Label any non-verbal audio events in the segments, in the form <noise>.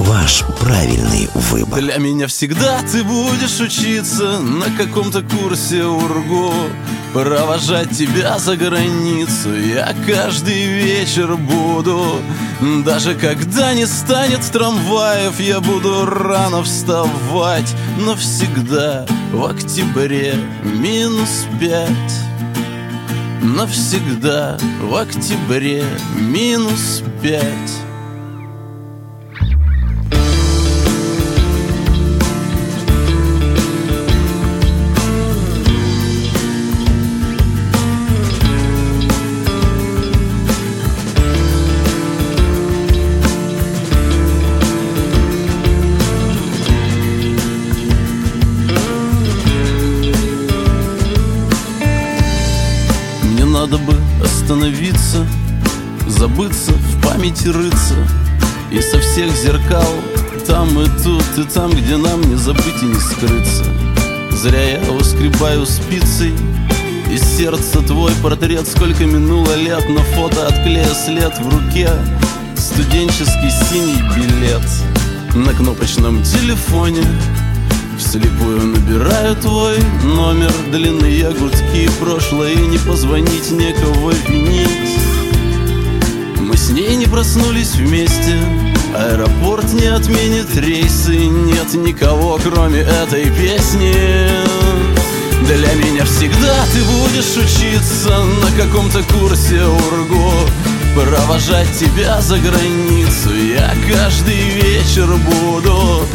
Ваш правильный выбор. Для меня всегда ты будешь учиться на каком-то курсе УРГУ Провожать тебя за границу. Я каждый вечер буду Даже когда не станет трамваев, я буду рано вставать Но всегда в октябре минус пять. Навсегда в октябре минус пять остановиться Забыться, в памяти рыться. И со всех зеркал Там и тут, и там, где нам не забыть и не скрыться. Зря я выскребаю спицей Из сердца твой портрет. Сколько минуло лет, на фото от клея след в руке. Студенческий синий билет На кнопочном телефоне Вслепую набираю твой номер. Длинные гудки прошлое Не позвонить, некого винить. Мы с ней не проснулись вместе Аэропорт не отменит рейсы Нет никого, кроме этой песни. Для меня всегда ты будешь учиться На каком-то курсе УРГУ. Провожать тебя за границу Я каждый вечер буду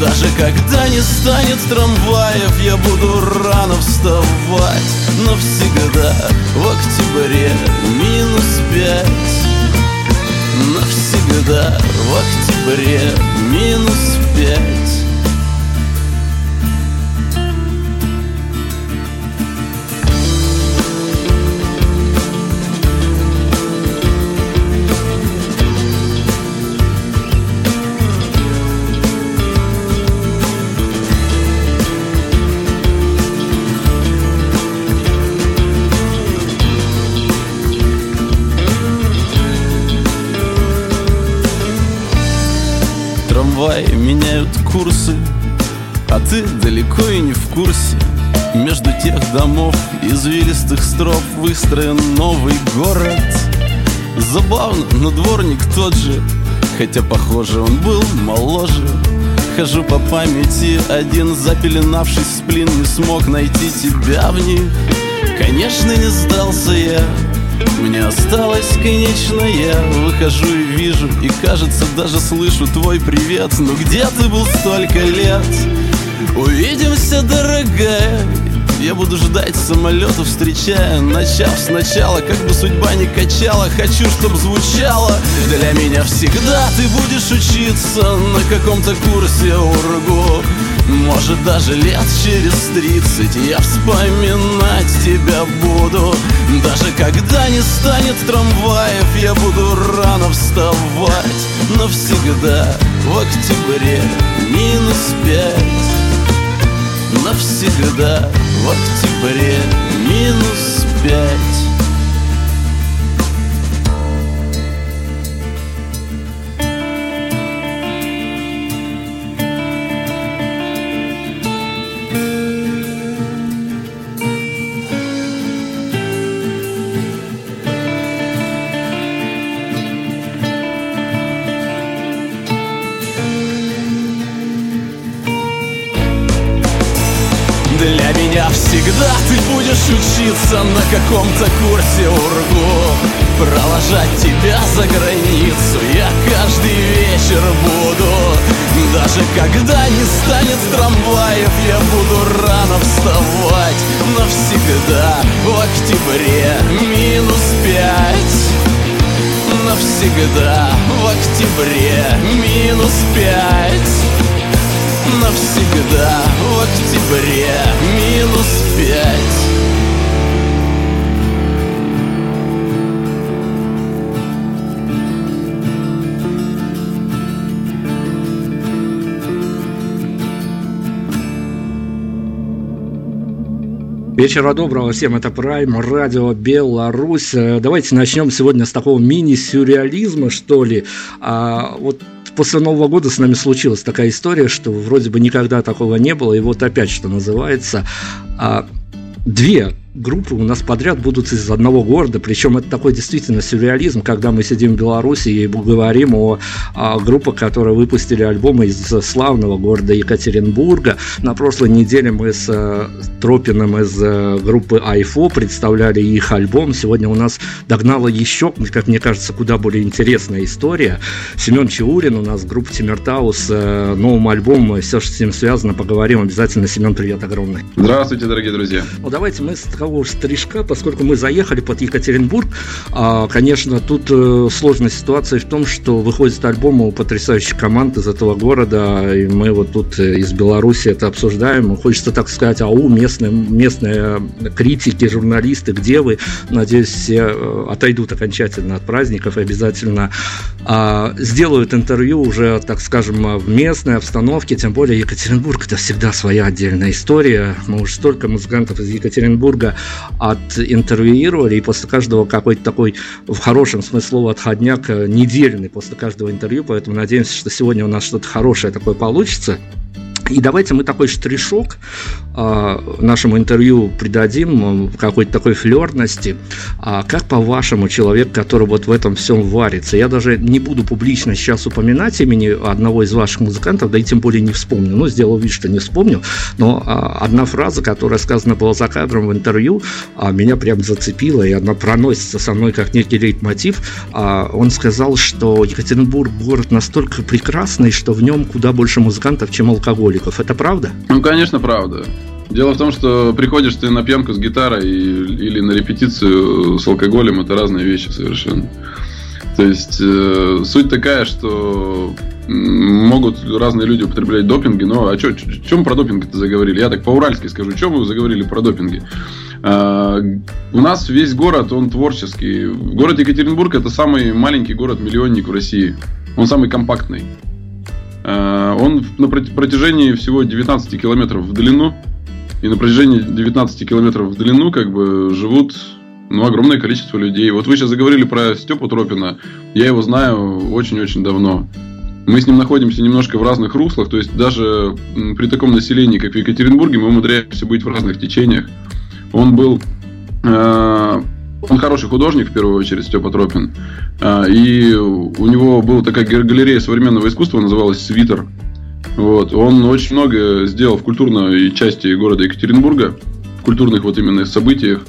Даже когда не станет трамваев Я буду рано вставать. Но всегда в октябре минус пять. Навсегда в октябре минус пять курсы А ты далеко и не в курсе. Между тех домов извилистых строп Выстроен новый город. Забавно, но дворник тот же Хотя, похоже, он был моложе. Хожу по памяти Один запеленавший сплин Не смог найти тебя в них. Конечно, не сдался я мне осталось, конечно, я выхожу и вижу И кажется, даже слышу твой привет. Ну где ты был столько лет? Увидимся, дорогая. Я буду ждать самолета, встречая. Начав сначала, как бы судьба не качала. Хочу, чтоб звучало. Для меня всегда ты будешь учиться На каком-то курсе УРГУ может даже лет через тридцать Я вспоминать тебя буду. Даже когда не станет трамваев Я буду рано вставать. Навсегда в октябре минус пять. Навсегда в октябре минус пять Для меня всегда. Ты будешь учиться на каком-то курсе УРГУ. Провожать тебя за границу я каждый вечер буду. Даже когда не станет трамваев я буду рано вставать. Навсегда в октябре минус пять. Навсегда в октябре минус пять навсегда В октябре минус Вечера доброго всем, это Прайм, радио Беларусь. Э, давайте начнем сегодня с такого мини-сюрреализма, что ли. А, вот после Нового года с нами случилась такая история, что вроде бы никогда такого не было, и вот опять, что называется, а, две группы у нас подряд будут из одного города, причем это такой действительно сюрреализм, когда мы сидим в Беларуси и говорим о, о группах, которые выпустили альбомы из славного города Екатеринбурга. На прошлой неделе мы с э, Тропиным из э, группы Айфо представляли их альбом. Сегодня у нас догнала еще, как мне кажется, куда более интересная история. Семен Чаурин у нас в группе Тимиртау с э, новым альбомом. Все, что с ним связано, поговорим обязательно. Семен, привет огромный. Здравствуйте, дорогие друзья. Ну, давайте мы с же стрижка, поскольку мы заехали под Екатеринбург, а, конечно, тут э, сложная ситуация в том, что выходит альбом у потрясающей команды из этого города, и мы вот тут э, из Беларуси это обсуждаем. Хочется так сказать, ау, местные, местные критики, журналисты, где вы? Надеюсь, все э, отойдут окончательно от праздников и обязательно а, сделают интервью уже, так скажем, в местной обстановке, тем более Екатеринбург это всегда своя отдельная история. Мы уже столько музыкантов из Екатеринбурга отинтервьюировали, и после каждого какой-то такой, в хорошем смысле слова, отходняк э, недельный после каждого интервью, поэтому надеемся, что сегодня у нас что-то хорошее такое получится. И давайте мы такой штришок э, нашему интервью придадим, какой-то такой флерности. А как по-вашему человек, который вот в этом всем варится? Я даже не буду публично сейчас упоминать имени одного из ваших музыкантов, да и тем более не вспомню. Ну, сделал вид, что не вспомню. Но э, одна фраза, которая сказана была за кадром в интервью, э, меня прям зацепила, и она проносится со мной как некий лейтмотив. Э, он сказал, что Екатеринбург город настолько прекрасный, что в нем куда больше музыкантов, чем алкоголь алкоголиков. Это правда? Ну, конечно, правда. Дело в том, что приходишь ты на пьянку с гитарой или на репетицию с алкоголем, это разные вещи совершенно. То есть э, суть такая, что могут разные люди употреблять допинги, но а что, чем про допинг-то заговорили? Я так по-уральски скажу, чем вы заговорили про допинги? А, у нас весь город, он творческий. Город Екатеринбург это самый маленький город-миллионник в России. Он самый компактный. Э, он на протяжении всего 19 километров в длину, и на протяжении 19 километров в длину как бы живут ну, огромное количество людей. Вот вы сейчас заговорили про Степу Тропина. Я его знаю очень-очень давно. Мы с ним находимся немножко в разных руслах. То есть даже при таком населении, как в Екатеринбурге, мы умудряемся быть в разных течениях. Он был э, он хороший художник, в первую очередь, Степа Тропин. А, и у него была такая галерея современного искусства, называлась «Свитер». Вот. Он очень много сделал в культурной части города Екатеринбурга, в культурных вот именно событиях.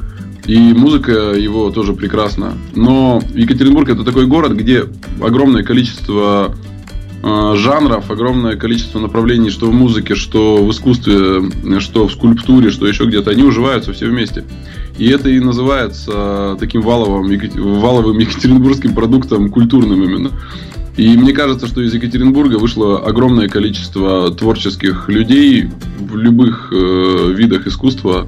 И музыка его тоже прекрасна. Но Екатеринбург это такой город, где огромное количество жанров, огромное количество направлений, что в музыке, что в искусстве, что в скульптуре, что еще где-то, они уживаются все вместе. И это и называется таким валовым, валовым екатеринбургским продуктом, культурным именно. И мне кажется, что из Екатеринбурга вышло огромное количество творческих людей в любых э, видах искусства,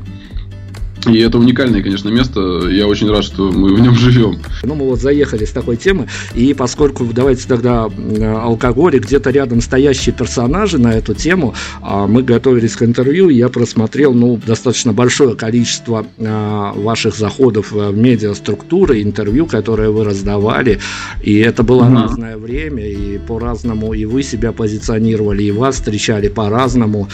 и это уникальное, конечно, место. Я очень рад, что мы в нем живем. Ну, мы вот заехали с такой темы, и поскольку давайте тогда алкоголь и где-то рядом стоящие персонажи на эту тему, а, мы готовились к интервью, я просмотрел, ну, достаточно большое количество а, ваших заходов в медиаструктуры, интервью, которые вы раздавали, и это было mm-hmm. разное время, и по-разному и вы себя позиционировали, и вас встречали по-разному.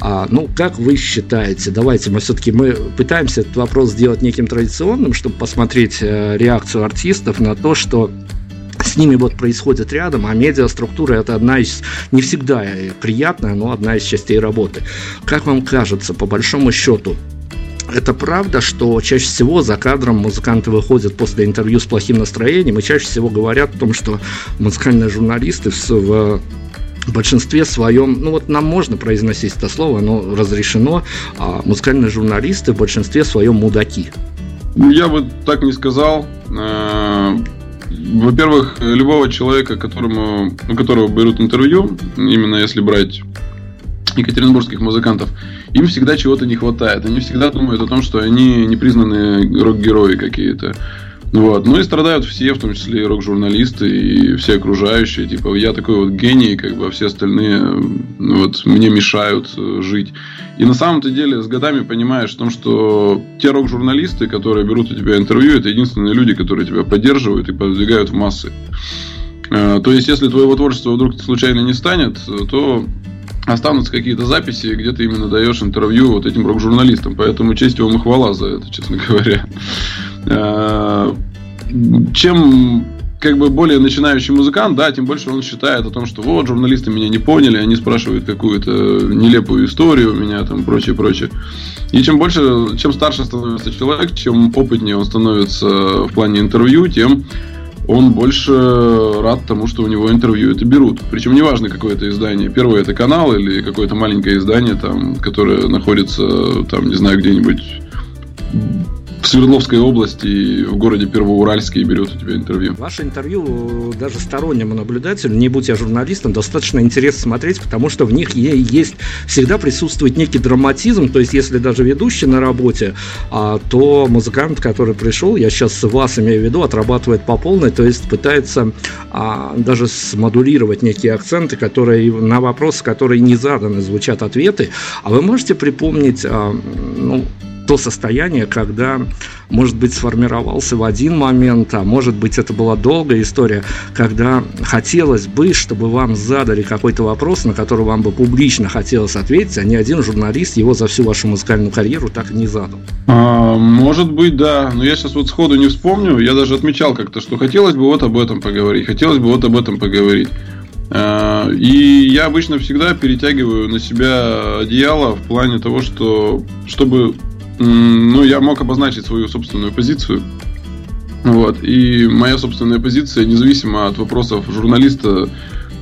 А, ну, как вы считаете? Давайте мы все-таки мы пытаемся пытаемся этот вопрос сделать неким традиционным, чтобы посмотреть э, реакцию артистов на то, что с ними вот происходит рядом, а медиаструктура это одна из, не всегда приятная, но одна из частей работы. Как вам кажется, по большому счету, это правда, что чаще всего за кадром музыканты выходят после интервью с плохим настроением и чаще всего говорят о том, что музыкальные журналисты в, в большинстве своем, ну вот нам можно произносить это слово, оно разрешено, а музыкальные журналисты в большинстве своем мудаки. Я бы так не сказал. Э, во-первых, любого человека, которому, у которого берут интервью, именно если брать екатеринбургских музыкантов, им всегда чего-то не хватает. Они всегда думают о том, что они непризнанные рок-герои какие-то. Вот. Ну и страдают все, в том числе и рок-журналисты, и все окружающие. Типа, я такой вот гений, как бы, а все остальные вот, мне мешают э, жить. И на самом-то деле с годами понимаешь в том, что те рок-журналисты, которые берут у тебя интервью, это единственные люди, которые тебя поддерживают и продвигают в массы. Э, то есть, если твоего творчества вдруг случайно не станет, то останутся какие-то записи, где ты именно даешь интервью вот этим рок-журналистам. Поэтому честь вам и хвала за это, честно <laughs> говоря. Э, чем как бы более начинающий музыкант, да, тем больше он считает о том, что вот, журналисты меня не поняли, они спрашивают какую-то нелепую историю у меня, там, прочее, прочее. И чем больше, чем старше становится человек, чем опытнее он становится в плане интервью, тем он больше рад тому, что у него интервью это берут. Причем неважно, какое это издание. Первое это канал или какое-то маленькое издание, там, которое находится, там, не знаю, где-нибудь в Свердловской области, в городе Первоуральске и берет у тебя интервью. Ваше интервью даже стороннему наблюдателю, не будь я журналистом, достаточно интересно смотреть, потому что в них есть всегда присутствует некий драматизм, то есть если даже ведущий на работе, а, то музыкант, который пришел, я сейчас вас имею в виду, отрабатывает по полной, то есть пытается а, даже смодулировать некие акценты, которые на вопросы, которые не заданы, звучат ответы. А вы можете припомнить, а, ну, то состояние, когда, может быть, сформировался в один момент, а может быть, это была долгая история, когда хотелось бы, чтобы вам задали какой-то вопрос, на который вам бы публично хотелось ответить, а ни один журналист его за всю вашу музыкальную карьеру так и не задал. А, может быть, да. Но я сейчас вот сходу не вспомню. Я даже отмечал как-то, что хотелось бы вот об этом поговорить. Хотелось бы вот об этом поговорить. А, и я обычно всегда перетягиваю на себя одеяло в плане того, что чтобы ну, я мог обозначить свою собственную позицию. Вот. И моя собственная позиция, независимо от вопросов журналиста,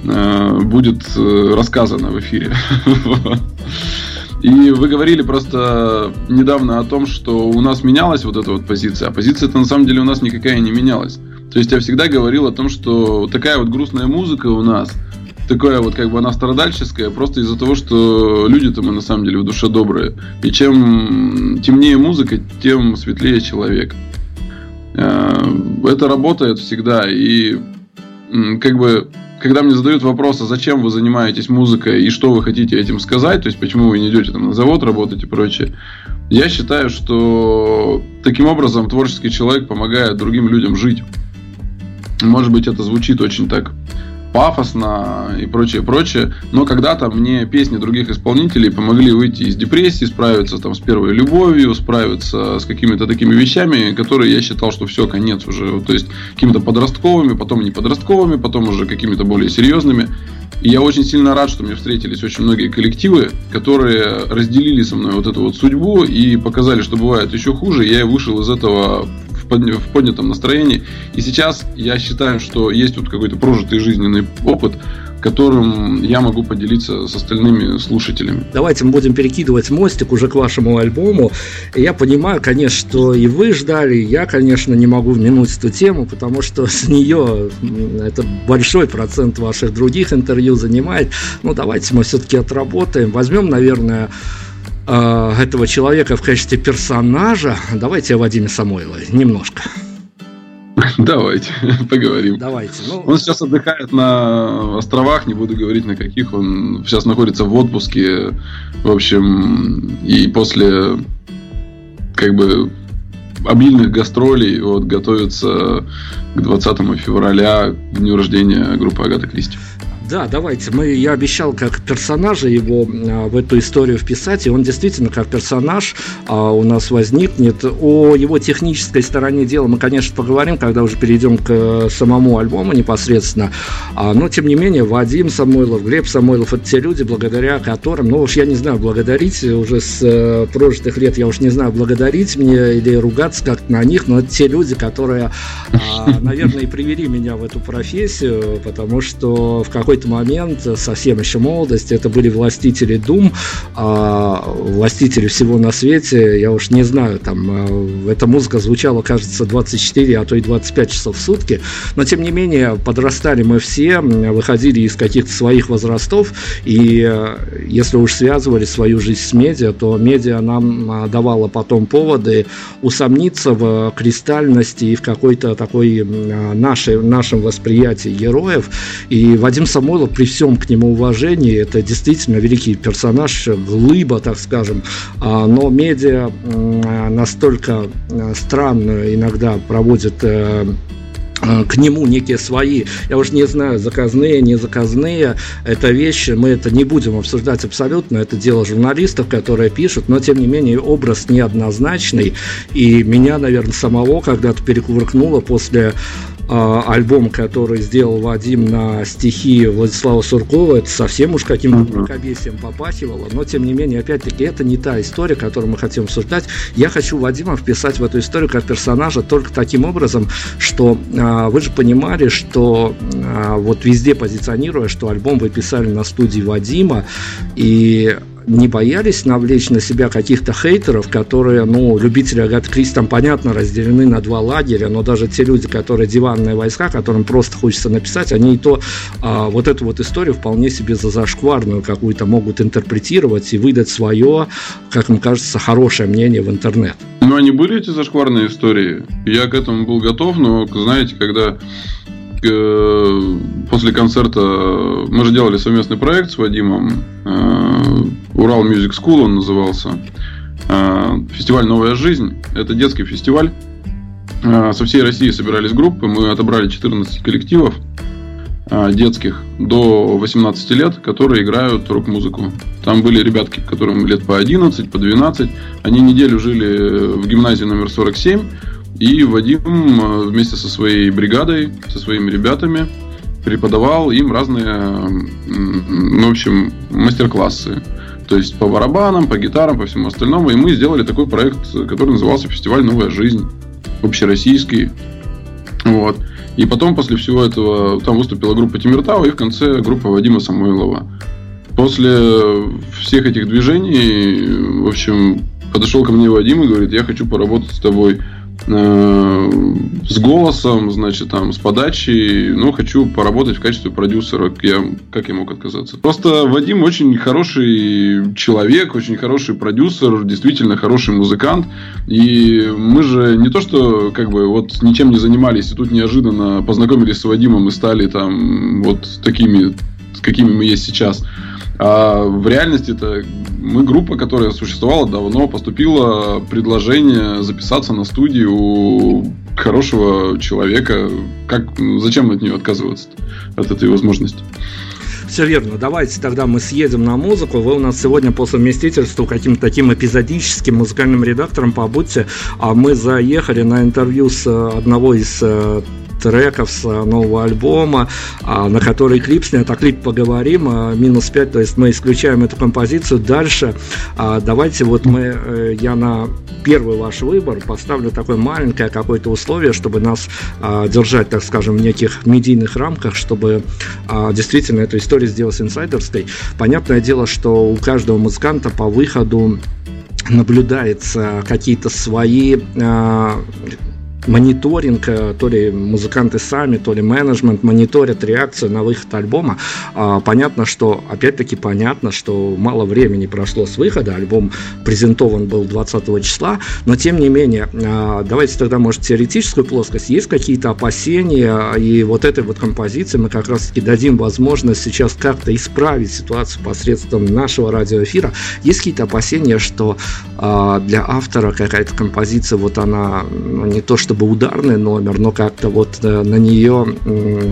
э, будет э, рассказана в эфире. <laughs> И вы говорили просто недавно о том, что у нас менялась вот эта вот позиция, а позиция-то на самом деле у нас никакая не менялась. То есть я всегда говорил о том, что такая вот грустная музыка у нас – такое вот как бы она страдальческая, просто из-за того, что люди-то мы на самом деле в душе добрые. И чем темнее музыка, тем светлее человек. Э, это работает всегда. И как бы когда мне задают вопрос, а зачем вы занимаетесь музыкой и что вы хотите этим сказать, то есть почему вы не идете там на завод работать и прочее, я считаю, что таким образом творческий человек помогает другим людям жить. Может быть, это звучит очень так пафосно и прочее, прочее. Но когда-то мне песни других исполнителей помогли выйти из депрессии, справиться там с первой любовью, справиться с какими-то такими вещами, которые я считал, что все, конец уже. То есть какими-то подростковыми, потом не подростковыми, потом уже какими-то более серьезными. И я очень сильно рад, что мне встретились очень многие коллективы, которые разделили со мной вот эту вот судьбу и показали, что бывает еще хуже. Я вышел из этого в поднятом настроении. И сейчас я считаю, что есть вот какой-то прожитый жизненный опыт, которым я могу поделиться с остальными слушателями. Давайте мы будем перекидывать мостик уже к вашему альбому. Я понимаю, конечно, что и вы ждали, и я, конечно, не могу минуть эту тему, потому что <laughs> с нее это большой процент ваших других интервью занимает. Ну, давайте мы все-таки отработаем. Возьмем, наверное, э, этого человека в качестве персонажа. Давайте о Вадиме Самойлове немножко. Давайте, <laughs> поговорим. Давайте. Ну... Он сейчас отдыхает на островах, не буду говорить на каких. Он сейчас находится в отпуске. В общем, и после как бы обильных гастролей вот, готовится к 20 февраля, к дню рождения группы Агата Кристи. Да, давайте. Мы, я обещал как персонажа его а, в эту историю вписать, и он действительно как персонаж а, у нас возникнет. О его технической стороне дела мы, конечно, поговорим, когда уже перейдем к э, самому альбому непосредственно. А, но, тем не менее, Вадим Самойлов, Глеб Самойлов – это те люди, благодаря которым, ну уж я не знаю, благодарить уже с э, прожитых лет, я уж не знаю, благодарить мне или ругаться как-то на них, но это те люди, которые, а, <laughs> наверное, и привели меня в эту профессию, потому что в какой какой-то момент, совсем еще молодость, это были властители Дум, а, властители всего на свете, я уж не знаю, там, а, эта музыка звучала, кажется, 24, а то и 25 часов в сутки, но тем не менее, подрастали мы все, выходили из каких-то своих возрастов, и э, если уж связывали свою жизнь с медиа, то медиа нам а, давала потом поводы усомниться в кристальности и в какой-то такой нашей, нашем восприятии героев. И Вадим Самойлов, при всем к нему уважении, это действительно великий персонаж, глыба, так скажем. А, но медиа настолько э, странно иногда проводит э, э, к нему некие свои, я уж не знаю, заказные, не заказные, это вещи, мы это не будем обсуждать абсолютно, это дело журналистов, которые пишут, но тем не менее образ неоднозначный, и меня, наверное, самого когда-то перекувыркнуло после альбом, который сделал Вадим на стихи Владислава Суркова, это совсем уж каким-то мракобесием попахивало, но тем не менее, опять-таки, это не та история, которую мы хотим обсуждать. Я хочу Вадима вписать в эту историю как персонажа только таким образом, что а, вы же понимали, что а, вот везде позиционируя, что альбом вы писали на студии Вадима, и не боялись навлечь на себя каких-то хейтеров, которые, ну, любители Агаты Кристи там, понятно, разделены на два лагеря, но даже те люди, которые диванные войска, которым просто хочется написать, они и то а, вот эту вот историю вполне себе за зашкварную какую-то могут интерпретировать и выдать свое, как им кажется, хорошее мнение в интернет. Ну, они были эти зашкварные истории. Я к этому был готов, но, знаете, когда Э, после концерта мы же делали совместный проект с Вадимом. Урал Music School он назывался. Э, фестиваль «Новая жизнь». Это детский фестиваль. Со всей России собирались группы. Мы отобрали 14 коллективов детских до 18 лет, которые играют рок-музыку. Там были ребятки, которым лет по 11, по 12. Они неделю жили в гимназии номер 47 и Вадим вместе со своей бригадой, со своими ребятами преподавал им разные, ну, в общем, мастер-классы. То есть по барабанам, по гитарам, по всему остальному. И мы сделали такой проект, который назывался «Фестиваль Новая жизнь». Общероссийский. Вот. И потом, после всего этого, там выступила группа Тимиртау и в конце группа Вадима Самойлова. После всех этих движений, в общем, подошел ко мне Вадим и говорит, я хочу поработать с тобой с голосом, значит, там, с подачей, ну, хочу поработать в качестве продюсера. Я, как я мог отказаться? Просто Вадим очень хороший человек, очень хороший продюсер, действительно хороший музыкант. И мы же не то, что как бы вот ничем не занимались, и тут неожиданно познакомились с Вадимом и стали там вот такими, какими мы есть сейчас. А в реальности это мы группа, которая существовала давно, поступило предложение записаться на студию хорошего человека. Как, зачем от нее отказываться от этой возможности? Все верно. Давайте тогда мы съедем на музыку. Вы у нас сегодня по совместительству каким-то таким эпизодическим музыкальным редактором побудьте. А мы заехали на интервью с одного из э, треков с э, нового альбома, а, на который клип снят. О клип поговорим. А, минус 5, то есть мы исключаем эту композицию. Дальше а, давайте вот мы, э, я на первый ваш выбор поставлю такое маленькое какое-то условие, чтобы нас держать, так скажем, в неких медийных рамках, чтобы действительно эту историю сделать инсайдерской. Понятное дело, что у каждого музыканта по выходу наблюдается какие-то свои мониторинг, э, то ли музыканты сами, то ли менеджмент мониторят реакцию на выход альбома. А, понятно, что, опять-таки понятно, что мало времени прошло с выхода, альбом презентован был 20 числа, но тем не менее, а, давайте тогда, может, теоретическую плоскость, есть какие-то опасения, и вот этой вот композиции мы как раз-таки дадим возможность сейчас как-то исправить ситуацию посредством нашего радиоэфира. Есть какие-то опасения, что а, для автора какая-то композиция, вот она ну, не то чтобы ударный номер, но как-то вот э, на нее,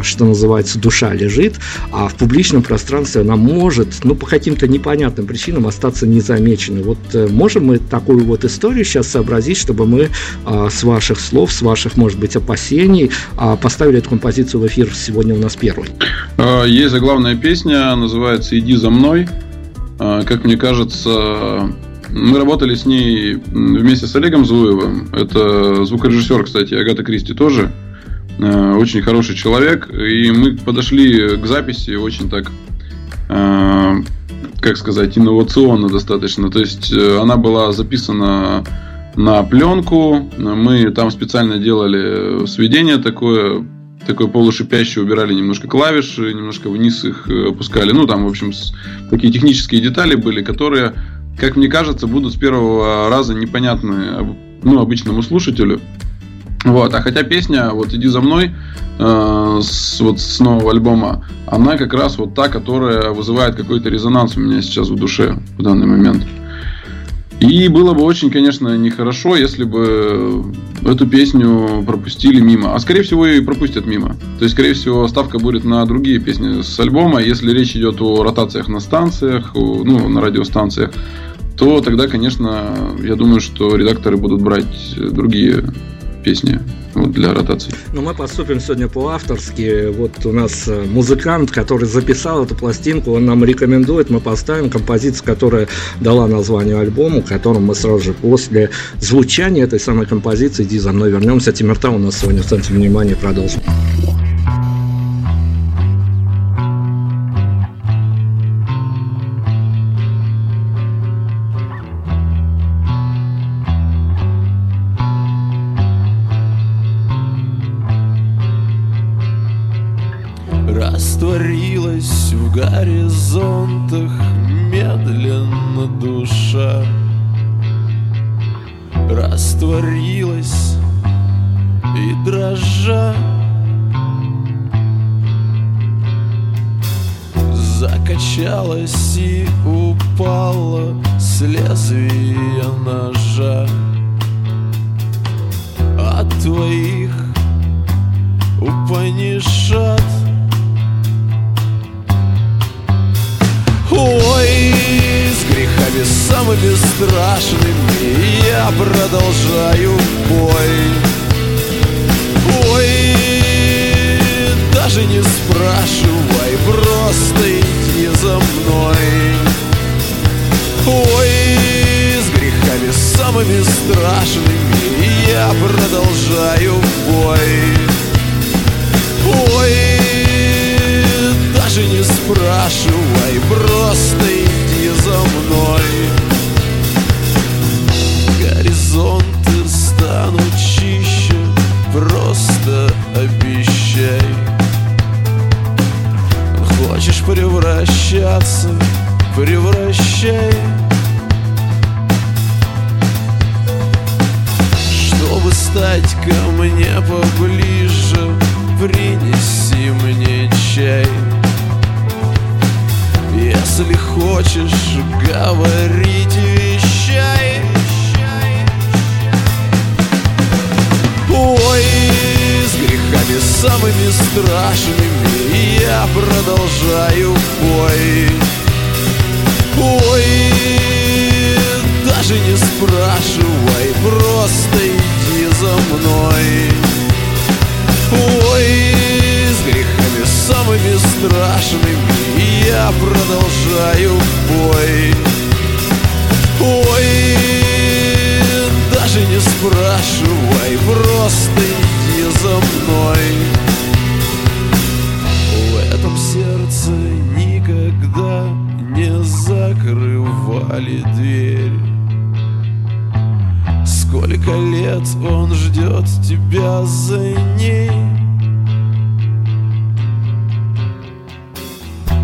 что называется, душа лежит, а в публичном пространстве она может, ну, по каким-то непонятным причинам остаться незамеченной. Вот э, можем мы такую вот историю сейчас сообразить, чтобы мы а, с ваших слов, с ваших, может быть, опасений а, поставили эту композицию в эфир сегодня у нас первой? А, есть заглавная песня, называется «Иди за мной». Как мне кажется, мы работали с ней вместе с Олегом Зуевым. Это звукорежиссер, кстати, Агата Кристи тоже. Э, очень хороший человек. И мы подошли к записи очень так, э, как сказать, инновационно достаточно. То есть э, она была записана на пленку. Мы там специально делали сведение такое, такое полушипящее, убирали немножко клавиши, немножко вниз их опускали. Ну, там, в общем, такие технические детали были, которые, как мне кажется, будут с первого раза непонятны ну, обычному слушателю. Вот, а хотя песня вот «Иди за мной» э, с, вот с нового альбома, она как раз вот та, которая вызывает какой-то резонанс у меня сейчас в душе в данный момент. И было бы очень, конечно, нехорошо, если бы эту песню пропустили мимо. А скорее всего и пропустят мимо. То есть, скорее всего, ставка будет на другие песни с альбома. Если речь идет о ротациях на станциях, ну, на радиостанциях, то тогда, конечно, я думаю, что редакторы будут брать другие песни вот, для ротации. Ну, мы поступим сегодня по-авторски. Вот у нас э, музыкант, который записал эту пластинку, он нам рекомендует, мы поставим композицию, которая дала название альбому, которым мы сразу же после звучания этой самой композиции «Иди за мной» вернемся. Тимирта у нас сегодня в центре внимания продолжим. Спрашивай, просто иди за мной. Горизонты станут чище, просто обещай. Хочешь превращаться, превращай страшными Я продолжаю бой. Ой, даже не спрашивай Просто иди за мной. Ой, с грехами самыми страшными я продолжаю бой. Ой, даже не спрашивай, просто иди за мной закрывали дверь. Сколько лет он ждет тебя за ней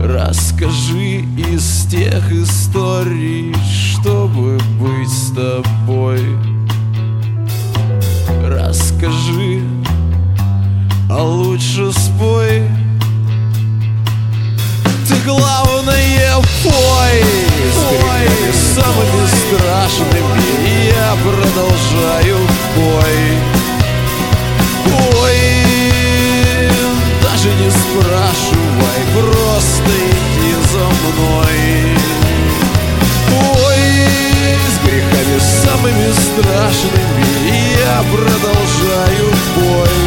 Расскажи из тех историй, чтобы быть с тобой. Расскажи, а лучше спой главное пой С самыми страшными я продолжаю бой. Ой, даже не спрашивай, просто иди за мной. Ой, с грехами самыми страшными я продолжаю бой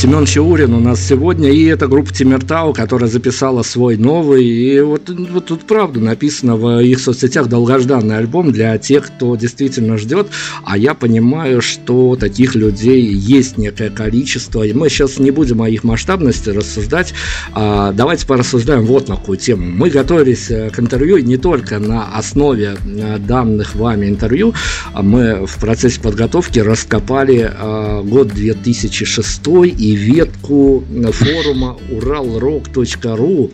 Семен Чаурин у нас сегодня, и это группа Тимиртау, которая записала свой новый, и вот, вот тут правда написано в их соцсетях долгожданный альбом для тех, кто действительно ждет, а я понимаю, что таких людей есть некое количество, и мы сейчас не будем о их масштабности рассуждать, а давайте порассуждаем вот на какую тему. Мы готовились э, к интервью не только на основе э, данных вами интервью, а мы в процессе подготовки раскопали э, год 2006 и ветку форума уралрок.ру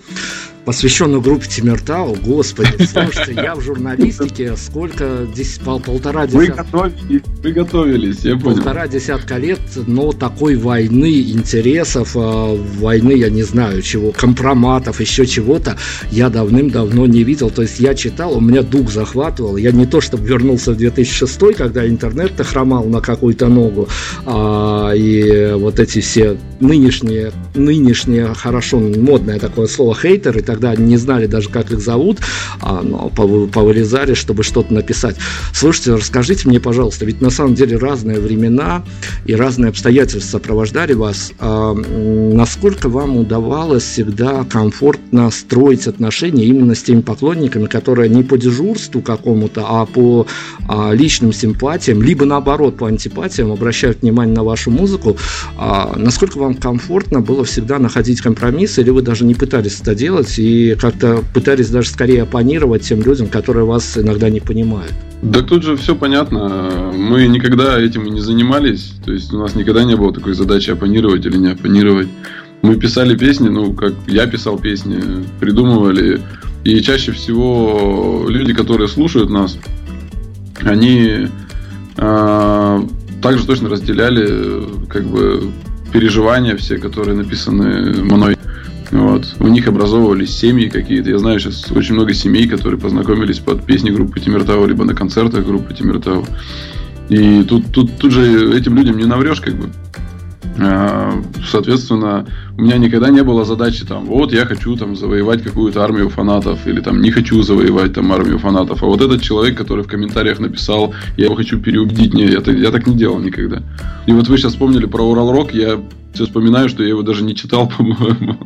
посвященную группе Тимиртау. Господи, слушайте, я в журналистике сколько, здесь пол, полтора десятка... Вы готовились, вы готовились, я понял. Полтора десятка лет, но такой войны, интересов, а, войны, я не знаю чего, компроматов, еще чего-то, я давным-давно не видел. То есть я читал, у меня дух захватывал. Я не то, чтобы вернулся в 2006, когда интернет-то хромал на какую-то ногу, а, и вот эти все нынешние, нынешние, хорошо, модное такое слово, хейтеры, так тогда не знали даже, как их зовут, а, но повылезали, чтобы что-то написать. Слушайте, расскажите мне, пожалуйста, ведь на самом деле разные времена и разные обстоятельства сопровождали вас. А, насколько вам удавалось всегда комфортно строить отношения именно с теми поклонниками, которые не по дежурству какому-то, а по а, личным симпатиям, либо наоборот по антипатиям обращают внимание на вашу музыку. Насколько вам комфортно было всегда находить компромиссы, или вы даже не пытались это делать, и как-то пытались даже скорее оппонировать тем людям, которые вас иногда не понимают. Да тут же все понятно. Мы никогда этим и не занимались. То есть у нас никогда не было такой задачи оппонировать или не оппонировать. Мы писали песни, ну, как я писал песни, придумывали. И чаще всего люди, которые слушают нас, они э, также точно разделяли как бы переживания все, которые написаны мной. Вот. У них образовывались семьи какие-то. Я знаю сейчас очень много семей, которые познакомились под песни группы Тимиртау, либо на концертах группы Тимиртау. И тут, тут, тут же этим людям не наврешь, как бы. А, соответственно, у меня никогда не было задачи там, вот я хочу там завоевать какую-то армию фанатов, или там не хочу завоевать там армию фанатов. А вот этот человек, который в комментариях написал, я его хочу переубедить, не, я, я так не делал никогда. И вот вы сейчас вспомнили про Урал Рок, я все вспоминаю, что я его даже не читал, <laughs> по-моему.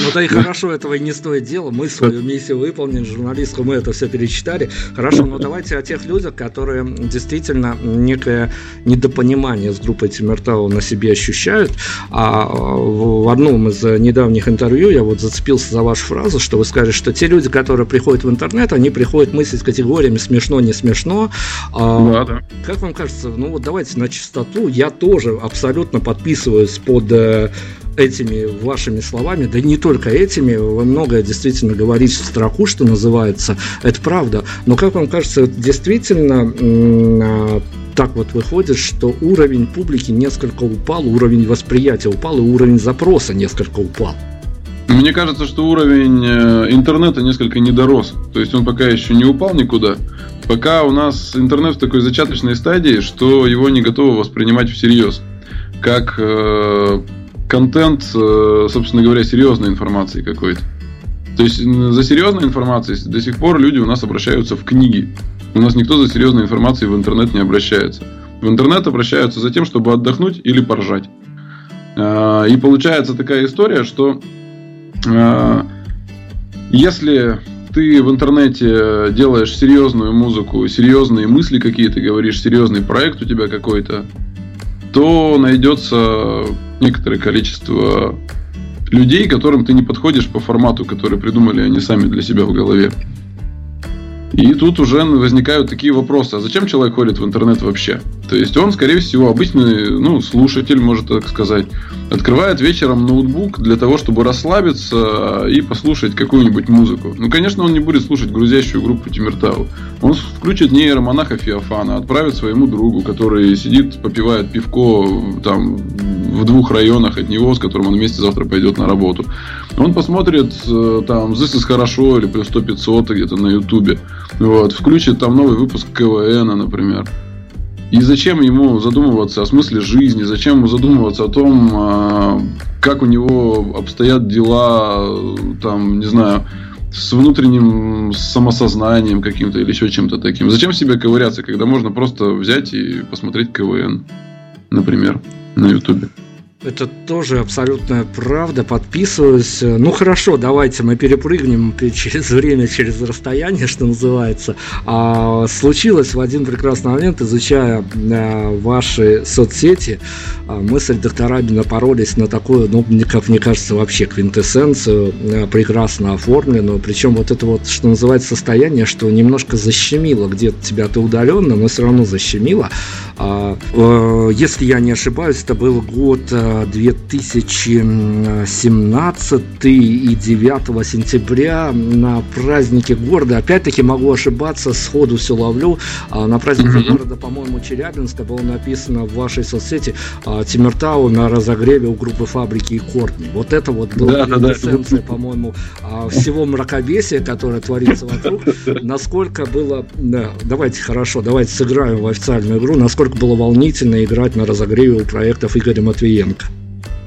Ну да и хорошо, этого и не стоит дело. Мы свою миссию выполнили, журналистку мы это все перечитали. Хорошо, но давайте о тех людях, которые действительно некое недопонимание с группой Тимиртау на себе ощущают. А в одном из недавних интервью я вот зацепился за вашу фразу, что вы сказали, что те люди, которые приходят в интернет, они приходят мыслить категориями смешно, не смешно. А, да, да. Как вам кажется, ну вот давайте на чистоту, я тоже абсолютно подписываюсь под э, этими вашими словами, да не только этими, вы многое действительно говорите в строку, что называется, это правда. Но как вам кажется, действительно а, так вот выходит, что уровень публики несколько упал, уровень восприятия упал, и уровень запроса несколько упал. Мне кажется, что уровень э, интернета несколько не дорос. То есть он пока еще не упал никуда. Пока у нас интернет в такой зачаточной стадии, что его не готовы воспринимать всерьез. Как э, контент, э, собственно говоря, серьезной информации какой-то. То есть за серьезной информацией до сих пор люди у нас обращаются в книги. У нас никто за серьезной информацией в интернет не обращается. В интернет обращаются за тем, чтобы отдохнуть или поржать. А, и получается такая история, что а, если ты в интернете делаешь серьезную музыку, серьезные мысли какие-то говоришь, серьезный проект у тебя какой-то, то найдется некоторое количество людей, которым ты не подходишь по формату, который придумали они сами для себя в голове. И тут уже возникают такие вопросы. А зачем человек ходит в интернет вообще? То есть он, скорее всего, обычный ну, слушатель, может так сказать, открывает вечером ноутбук для того, чтобы расслабиться и послушать какую-нибудь музыку. Ну, конечно, он не будет слушать грузящую группу Тимиртау. Он включит нейромонаха Феофана, отправит своему другу, который сидит, попивает пивко там в двух районах от него, с которым он вместе завтра пойдет на работу. Он посмотрит э, там «This is хорошо» или «Плюс 100 500» где-то на ютубе. Вот, включит там новый выпуск КВН, например. И зачем ему задумываться о смысле жизни, зачем ему задумываться о том, а, как у него обстоят дела, там, не знаю, с внутренним самосознанием каким-то или еще чем-то таким. Зачем себе ковыряться, когда можно просто взять и посмотреть КВН, например, на Ютубе? Это тоже абсолютная правда, подписываюсь. Ну хорошо, давайте мы перепрыгнем через время, через расстояние, что называется. А, случилось в один прекрасный момент, изучая а, ваши соцсети, а, мы с редакторами напоролись на такую, ну, как мне кажется, вообще квинтэссенцию, а, прекрасно оформленную. Причем вот это вот, что называется, состояние, что немножко защемило где-то тебя ты удаленно, но все равно защемило. А, а, если я не ошибаюсь, это был год 2017 и 9 сентября на празднике города. Опять-таки могу ошибаться, сходу все ловлю. А, на празднике mm-hmm. города, по-моему, Челябинска было написано в вашей соцсети а, Тимиртау на разогреве у группы фабрики и Кортни. Вот это вот была да, да, эссенция, по-моему, а, всего мракобесия, которое творится вокруг. Насколько было... Давайте, хорошо, давайте сыграем в официальную игру. Насколько было волнительно играть на разогреве у проектов Игоря Матвиенко.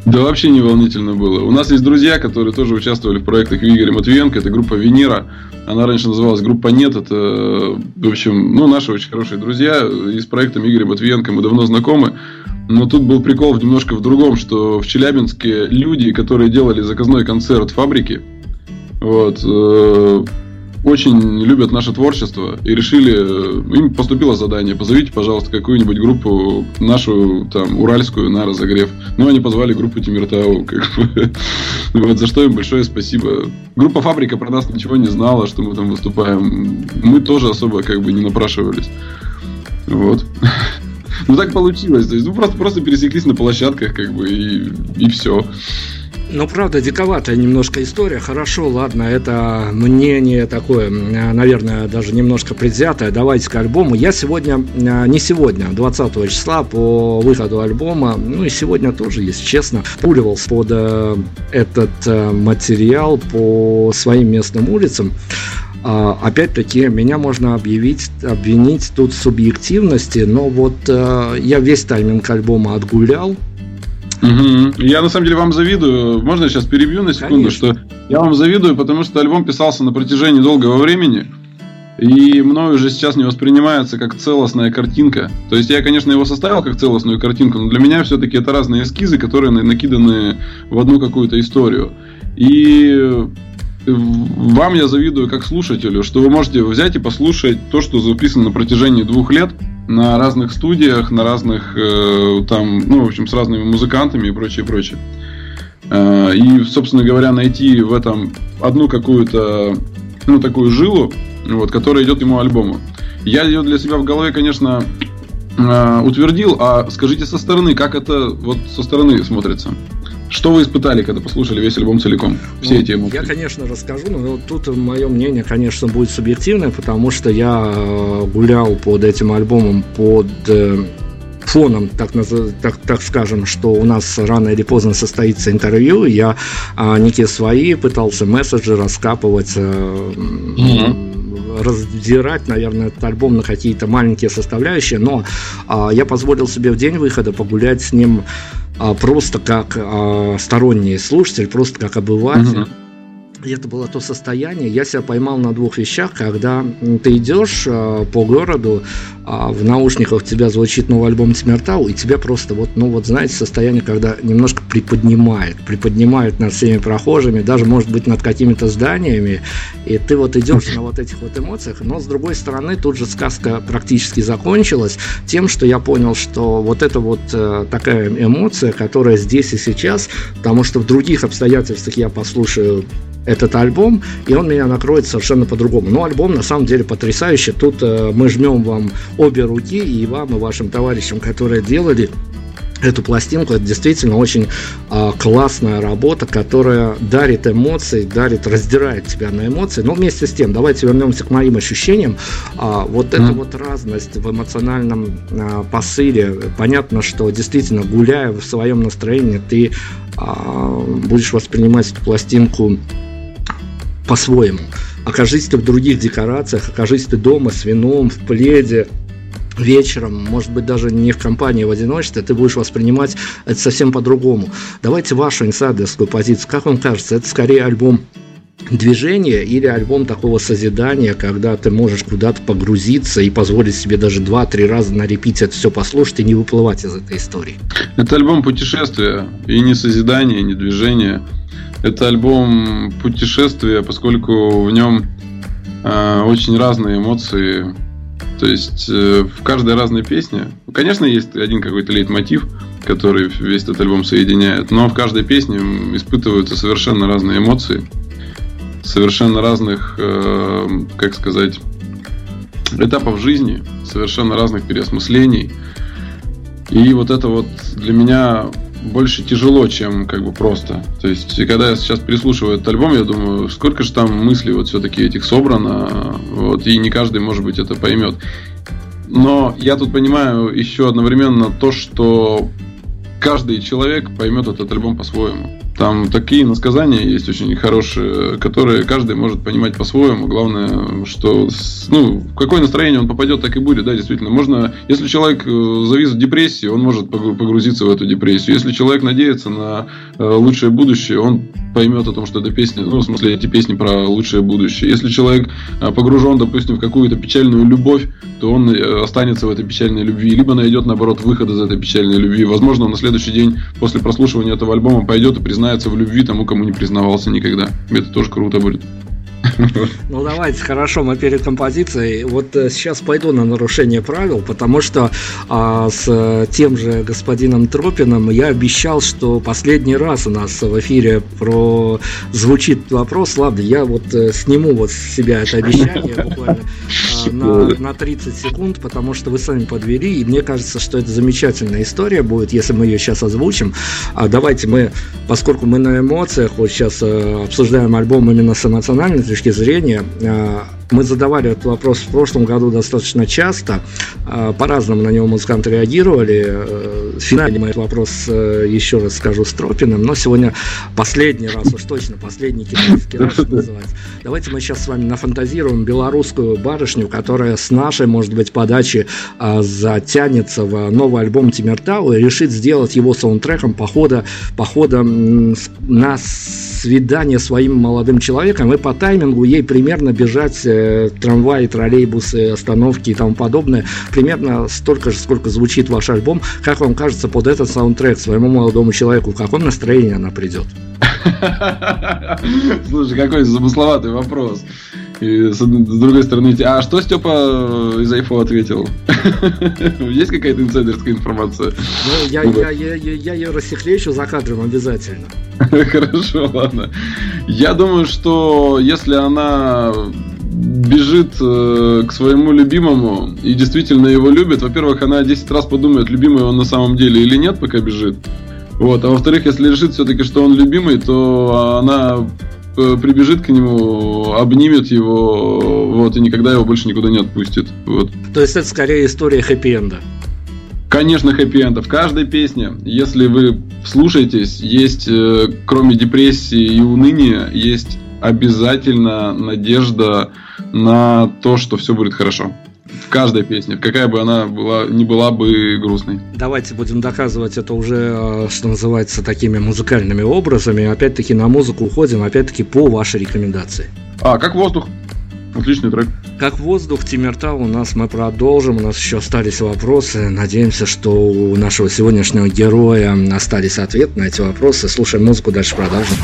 Да вообще не волнительно было. У нас есть друзья, которые тоже участвовали в проектах Игоря Матвиенко. Это группа Венера. Она раньше называлась группа Нет. Это, в общем, ну, наши очень хорошие друзья. И с проектом Игоря Матвиенко мы давно знакомы. Но тут был прикол немножко в другом, что в Челябинске люди, которые делали заказной концерт фабрики, вот, э, очень любят наше творчество и решили, э, им поступило задание, позовите, пожалуйста, какую-нибудь группу нашу, там, уральскую на разогрев. Ну, они позвали группу Тимиртау, <laughs> как бы. Вот, за что им большое спасибо. Группа Фабрика про нас ничего не знала, что мы там выступаем. Мы тоже особо, как бы, не напрашивались. Вот. <laughs> Ну, так получилось. То есть, ну, просто, просто пересеклись на площадках, как бы, и, и все. Ну, правда, диковатая немножко история. Хорошо, ладно, это мнение такое, наверное, даже немножко предвзятое. Давайте к альбому. Я сегодня, а, не сегодня, 20 числа по выходу альбома, ну и сегодня тоже, если честно, пуливался под э, этот э, материал по своим местным улицам. А, опять-таки, меня можно объявить, обвинить тут в субъективности, но вот э, я весь тайминг альбома отгулял, Угу. Я на самом деле вам завидую. Можно я сейчас перебью на секунду, Конечно. что я вам завидую, потому что альбом писался на протяжении долгого времени. И мною уже сейчас не воспринимается как целостная картинка. То есть я, конечно, его составил как целостную картинку, но для меня все-таки это разные эскизы, которые накиданы в одну какую-то историю. И вам я завидую как слушателю, что вы можете взять и послушать то, что записано на протяжении двух лет на разных студиях, на разных э, там, ну, в общем, с разными музыкантами и прочее, прочее. Э, и, собственно говоря, найти в этом одну какую-то, ну, такую жилу, вот, которая идет ему альбому. Я ее для себя в голове, конечно, э, утвердил, а скажите со стороны, как это вот со стороны смотрится? Что вы испытали, когда послушали весь альбом целиком? Все ну, эти эмоции. Я, конечно, расскажу, но тут мое мнение, конечно, будет субъективное, потому что я э, гулял под этим альбомом под э, фоном, так, так, так скажем, что у нас рано или поздно состоится интервью, я а, некие свои пытался месседжи раскапывать, а, mm-hmm. раздирать, наверное, этот альбом на какие-то маленькие составляющие, но а, я позволил себе в день выхода погулять с ним просто как а, сторонний слушатель, просто как обыватель. Mm-hmm. И это было то состояние. Я себя поймал на двух вещах, когда ты идешь э, по городу, э, в наушниках у тебя звучит новый альбом Тимиртау, и тебя просто вот, ну вот знаете, состояние, когда немножко приподнимает, приподнимает над всеми прохожими, даже может быть над какими-то зданиями, и ты вот идешь на вот этих вот эмоциях, но с другой стороны тут же сказка практически закончилась тем, что я понял, что вот это вот э, такая эмоция, которая здесь и сейчас, потому что в других обстоятельствах я послушаю этот альбом, и он меня накроет совершенно по-другому. Но альбом на самом деле потрясающий. Тут э, мы жмем вам обе руки, и вам, и вашим товарищам, которые делали эту пластинку. Это действительно очень а, классная работа, которая дарит эмоции, дарит, раздирает тебя на эмоции. Но вместе с тем, давайте вернемся к моим ощущениям. А, вот mm. эта вот разность в эмоциональном а, посыле. Понятно, что действительно, гуляя в своем настроении, ты а, будешь воспринимать эту пластинку по-своему. Окажись ты в других декорациях, окажись ты дома с вином, в пледе, вечером, может быть, даже не в компании, а в одиночестве, ты будешь воспринимать это совсем по-другому. Давайте вашу инсайдерскую позицию. Как вам кажется, это скорее альбом движения или альбом такого созидания, когда ты можешь куда-то погрузиться и позволить себе даже два-три раза на это все послушать и не выплывать из этой истории? Это альбом путешествия, и не созидание, не движение. Это альбом путешествия, поскольку в нем э, очень разные эмоции. То есть э, в каждой разной песне, конечно, есть один какой-то лейтмотив, который весь этот альбом соединяет, но в каждой песне испытываются совершенно разные эмоции совершенно разных, э, как сказать, этапов жизни, совершенно разных переосмыслений. И вот это вот для меня больше тяжело, чем как бы просто. То есть, когда я сейчас переслушиваю этот альбом, я думаю, сколько же там мыслей вот все-таки этих собрано, вот, и не каждый, может быть, это поймет. Но я тут понимаю еще одновременно то, что каждый человек поймет этот альбом по-своему. Там такие насказания есть очень хорошие, которые каждый может понимать по-своему. Главное, что ну, в какое настроение он попадет, так и будет. Да, действительно. Можно, если человек э, завис в депрессии, он может погрузиться в эту депрессию. Если человек надеется на э, лучшее будущее, он поймет о том, что эта песня, ну, в смысле, эти песни про лучшее будущее. Если человек э, погружен, допустим, в какую-то печальную любовь, то он останется в этой печальной любви, либо найдет, наоборот, выход из этой печальной любви. Возможно, он на следующий день после прослушивания этого альбома пойдет и признает признается в любви тому, кому не признавался никогда. Это тоже круто будет. Ну давайте, хорошо, мы перед композицией. Вот э, сейчас пойду на нарушение правил, потому что а, с тем же господином Тропином я обещал, что последний раз у нас в эфире про звучит вопрос. Ладно, я вот э, сниму вот с себя это обещание буквально на, на 30 секунд, потому что вы сами подвели, и мне кажется, что это замечательная история будет, если мы ее сейчас озвучим. А давайте мы, поскольку мы на эмоциях, вот сейчас э, обсуждаем альбом именно с эмоциональной точки зрения, э, мы задавали этот вопрос в прошлом году достаточно часто. А, по-разному на него музыканты реагировали. Э, Финальный мой вопрос, э, еще раз скажу, с Тропиным. Но сегодня последний раз, уж точно последний китайский раз <laughs> называется. Давайте мы сейчас с вами нафантазируем белорусскую барышню, которая с нашей, может быть, подачи а, затянется в новый альбом Тимиртау и решит сделать его саундтреком похода, похода на свидание своим молодым человеком и по таймингу ей примерно бежать э, трамваи, троллейбусы, остановки и тому подобное. Примерно столько же, сколько звучит ваш альбом. Как вам кажется, под этот саундтрек своему молодому человеку, в каком настроении она придет? <laughs> Слушай, какой замысловатый вопрос. И с, другой стороны, а что Степа из Айфо ответил? <laughs> Есть какая-то инсайдерская информация? Ну, я, я, я, я, я ее рассекречу за кадром обязательно. <laughs> Хорошо, ладно. Я думаю, что если она бежит э, к своему любимому и действительно его любит, во-первых, она 10 раз подумает, любимый он на самом деле или нет, пока бежит. Вот. А во-вторых, если решит все-таки, что он любимый, то она э, прибежит к нему, обнимет его, вот, и никогда его больше никуда не отпустит. Вот. То есть это скорее история хэппи-энда. Конечно, хэппи-энда. В каждой песне, если вы слушаетесь, есть, э, кроме депрессии и уныния, есть обязательно надежда на то, что все будет хорошо. В каждой песне, какая бы она была, не была бы грустной. Давайте будем доказывать это уже, э, что называется, такими музыкальными образами. Опять-таки на музыку уходим, опять-таки по вашей рекомендации. А, как воздух. Отличный трек. Как воздух, Тимиртау у нас мы продолжим. У нас еще остались вопросы. Надеемся, что у нашего сегодняшнего героя остались ответы на эти вопросы. Слушаем музыку, дальше продолжим.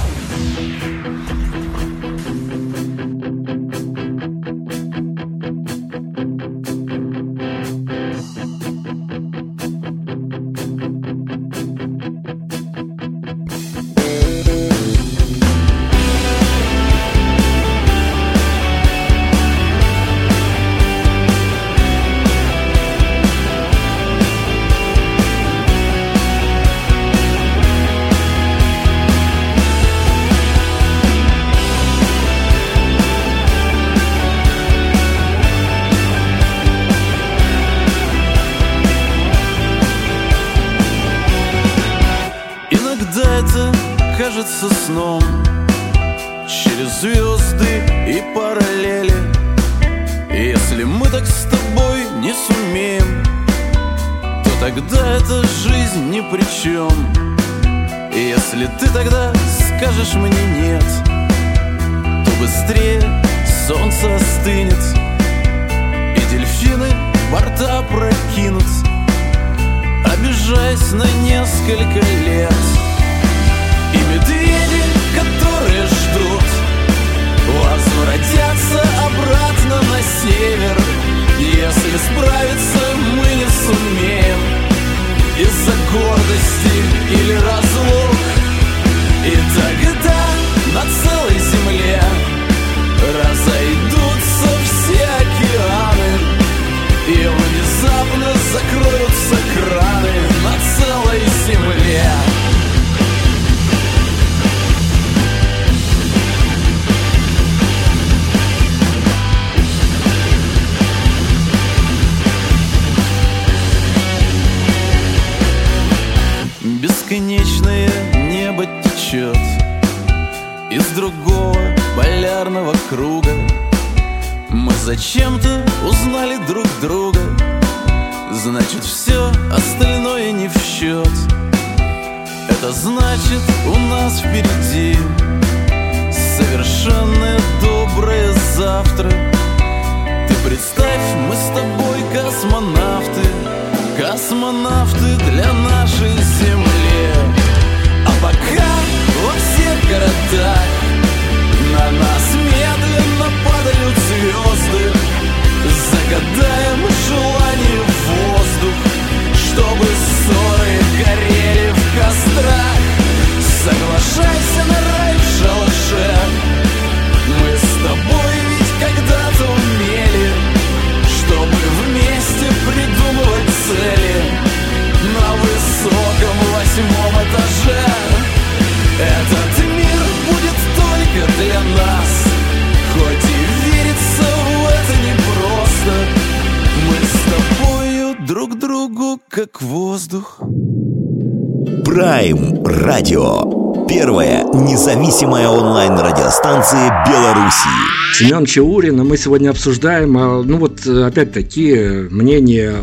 Чаурин, и мы сегодня обсуждаем, а, ну вот опять-таки, мнение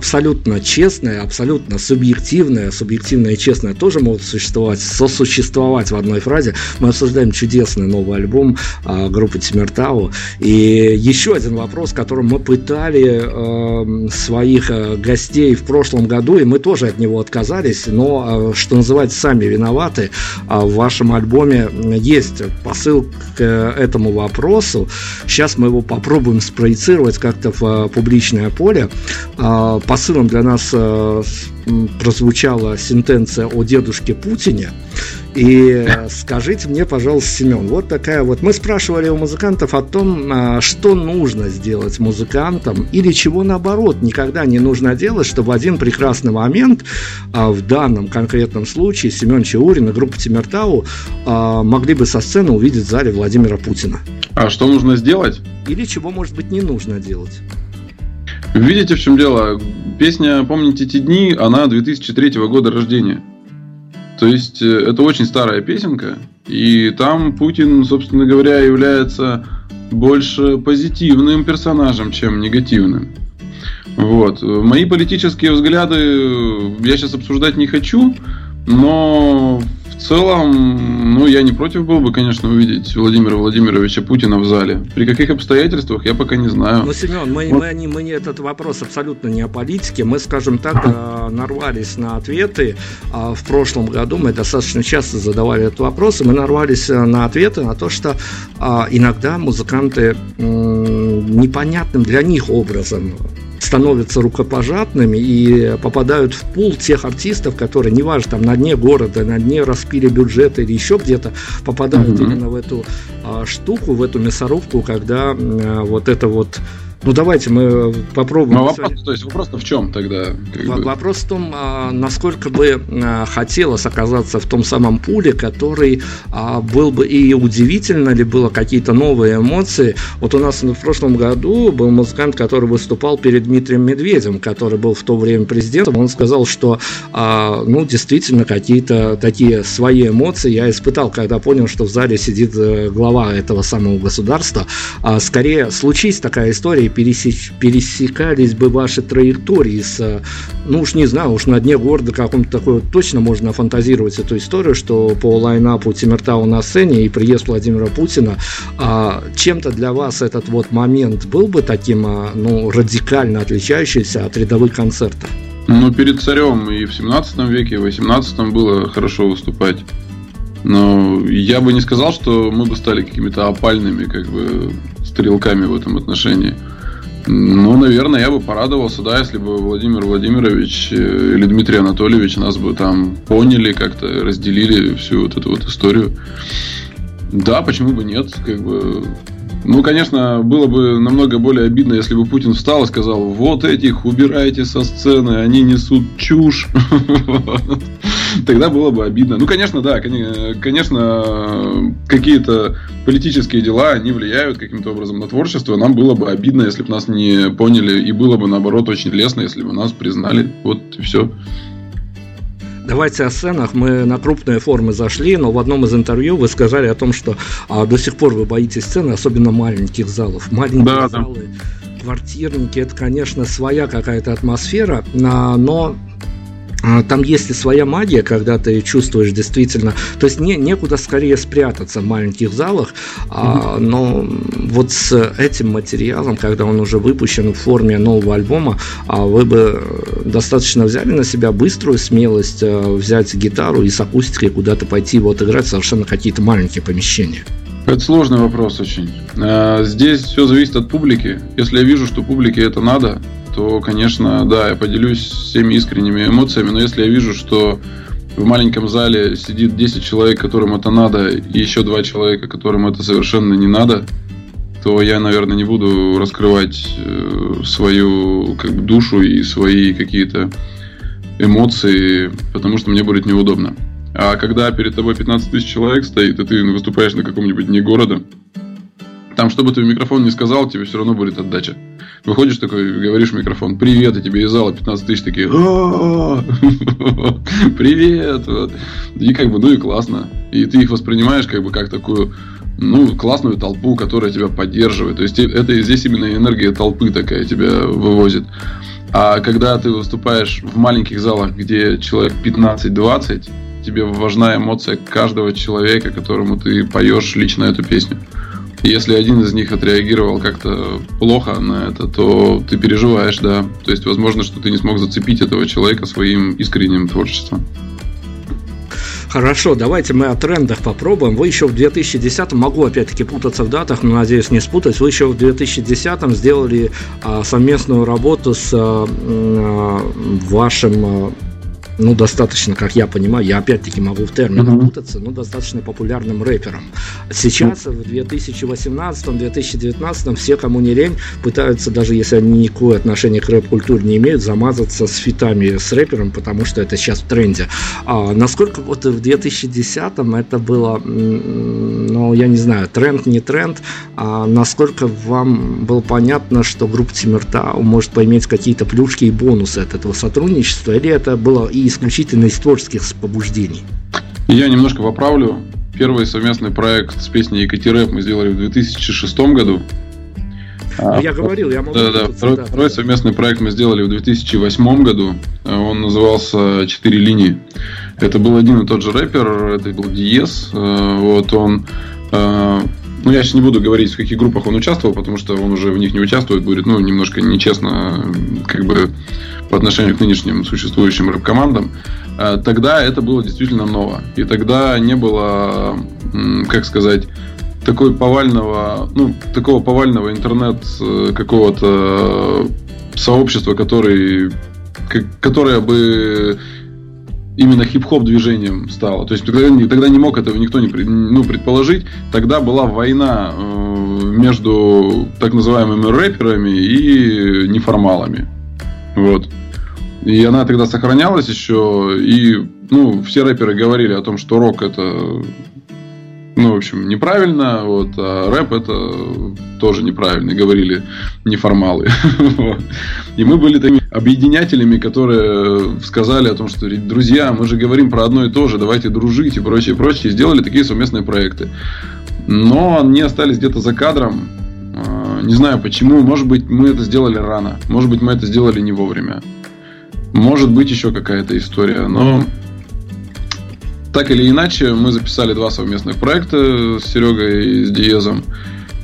абсолютно честное, абсолютно субъективное, субъективное и честное тоже могут существовать, сосуществовать в одной фразе. Мы обсуждаем чудесный новый альбом а, группы Тимиртау. И еще один вопрос, которым мы пытали а, своих а, гостей в прошлом году, и мы тоже от него отказались, но, а, что называется, сами виноваты. А, в вашем альбоме есть посыл к этому вопросу. Сейчас мы его попробуем спроецировать как-то в а, публичное поле. А, посылом для нас э, прозвучала сентенция о дедушке Путине. И <laughs> скажите мне, пожалуйста, Семен, вот такая вот. Мы спрашивали у музыкантов о том, а, что нужно сделать музыкантам, или чего наоборот никогда не нужно делать, чтобы в один прекрасный момент, а, в данном конкретном случае, Семен Чаурин и группа Тимиртау а, могли бы со сцены увидеть в зале Владимира Путина. А что нужно сделать? Или чего, может быть, не нужно делать? Видите, в чем дело? Песня «Помните те дни», она 2003 года рождения. То есть, это очень старая песенка. И там Путин, собственно говоря, является больше позитивным персонажем, чем негативным. Вот. Мои политические взгляды я сейчас обсуждать не хочу, но целом, ну, я не против был бы, конечно, увидеть Владимира Владимировича Путина в зале. При каких обстоятельствах, я пока не знаю. Ну, Семен, мы, вот. мы, мы не этот вопрос абсолютно не о политике. Мы, скажем так, э, нарвались на ответы. А в прошлом году мы достаточно часто задавали этот вопрос, и мы нарвались э, на ответы на то, что а, иногда музыканты непонятным для них образом становятся рукопожатными и попадают в пул тех артистов, которые, неважно, там на дне города, на дне распили бюджета или еще где-то, попадают mm-hmm. именно в эту а, штуку, в эту мясорубку, когда а, вот это вот ну давайте мы попробуем. Ну, вопрос, то есть вопрос в чем тогда? Вопрос в том, а, насколько бы а, хотелось оказаться в том самом пуле, который а, был бы и удивительно ли было какие-то новые эмоции. Вот у нас в прошлом году был музыкант, который выступал перед Дмитрием Медведем, который был в то время президентом. Он сказал, что ну действительно какие-то такие свои эмоции я испытал, когда понял, что в зале сидит э, глава этого самого государства. Скорее случись такая история пересеч, пересекались бы ваши траектории с, ну уж не знаю, уж на дне города каком-то такой вот точно можно фантазировать эту историю, что по лайнапу Тимиртау на сцене и приезд Владимира Путина, а, чем-то для вас этот вот момент был бы таким, а, ну, радикально отличающимся от рядовых концертов? Ну, перед царем и в 17 веке, и в 18 было хорошо выступать. Но я бы не сказал, что мы бы стали какими-то опальными, как бы, стрелками в этом отношении. Ну, наверное, я бы порадовался, да, если бы Владимир Владимирович э, или Дмитрий Анатольевич нас бы там поняли, как-то разделили всю вот эту вот историю. Да, почему бы нет, как бы ну, конечно, было бы намного более обидно, если бы Путин встал и сказал, вот этих убирайте со сцены, они несут чушь. <laughs> Тогда было бы обидно. Ну, конечно, да, конечно, какие-то политические дела, они влияют каким-то образом на творчество. Нам было бы обидно, если бы нас не поняли, и было бы, наоборот, очень лестно, если бы нас признали. Вот и все. Давайте о сценах. Мы на крупные формы зашли, но в одном из интервью вы сказали о том, что а, до сих пор вы боитесь сцены, особенно маленьких залов. Маленькие да, залы, да. квартирники, это, конечно, своя какая-то атмосфера, а, но там есть и своя магия, когда ты чувствуешь действительно, то есть не, некуда скорее спрятаться в маленьких залах, а, но вот с этим материалом, когда он уже выпущен в форме нового альбома, а, вы бы достаточно взяли на себя быструю смелость а, взять гитару и с акустикой куда-то пойти вот играть совершенно какие-то маленькие помещения. Это сложный вопрос очень. А, здесь все зависит от публики. Если я вижу, что публике это надо, то, конечно, да, я поделюсь всеми искренними эмоциями, но если я вижу, что в маленьком зале сидит 10 человек, которым это надо, и еще два человека, которым это совершенно не надо, то я, наверное, не буду раскрывать э, свою как бы, душу и свои какие-то эмоции, потому что мне будет неудобно. А когда перед тобой 15 тысяч человек стоит, и ты выступаешь на каком-нибудь дне города, там, что бы ты в микрофон не сказал, тебе все равно будет отдача. Выходишь такой, говоришь в микрофон, привет, и тебе из зала 15 тысяч такие, привет, вот. И как бы, ну и классно. И ты их воспринимаешь как бы как такую ну, классную толпу, которая тебя поддерживает. То есть это здесь именно энергия толпы такая тебя вывозит. А когда ты выступаешь в маленьких залах, где человек 15-20, тебе важна эмоция каждого человека, которому ты поешь лично эту песню. Если один из них отреагировал как-то плохо на это, то ты переживаешь, да. То есть, возможно, что ты не смог зацепить этого человека своим искренним творчеством. Хорошо, давайте мы о трендах попробуем. Вы еще в 2010 могу опять-таки путаться в датах, но надеюсь не спутать. Вы еще в 2010 сделали а, совместную работу с а, а, вашим а, ну, достаточно, как я понимаю, я опять-таки могу в терминах uh-huh. путаться, но достаточно популярным рэпером. Сейчас, в 2018-2019, все, кому не лень, пытаются, даже если они никакое отношение к рэп-культуре не имеют, замазаться с фитами с рэпером, потому что это сейчас в тренде. А насколько вот в 2010-м это было, ну, я не знаю, тренд, не тренд, а насколько вам было понятно, что группа Тимиртау может поиметь какие-то плюшки и бонусы от этого сотрудничества, или это было и исключительно из творческих побуждений. Я немножко поправлю. Первый совместный проект с песней Екатереп мы сделали в 2006 году. А, я говорил, я могу... Да, да, второй, да, второй совместный проект мы сделали в 2008 году. Он назывался «Четыре линии». Это был один и тот же рэпер, это был Диес. Э, вот он ну, я сейчас не буду говорить, в каких группах он участвовал, потому что он уже в них не участвует, будет, ну, немножко нечестно, как бы, по отношению к нынешним существующим рэп-командам. А тогда это было действительно ново. И тогда не было, как сказать, такой повального, ну, такого повального интернет э, какого-то сообщества, который, которое бы именно хип-хоп движением стало. То есть тогда, тогда не мог этого никто не ну, предположить. Тогда была война э, между так называемыми рэперами и неформалами. Вот. И она тогда сохранялась еще. И ну, все рэперы говорили о том, что рок это ну, в общем, неправильно, вот, а рэп это тоже неправильно, говорили неформалы. <laughs> И мы были такими объединятелями, которые сказали о том, что, друзья, мы же говорим про одно и то же, давайте дружить и прочее, прочее, и сделали такие совместные проекты. Но они остались где-то за кадром, а, Не знаю почему. Может быть, мы это сделали рано. Может быть, мы это сделали не вовремя. Может быть, еще какая-то история. Но так или иначе, мы записали два совместных проекта с Серегой и с Диезом.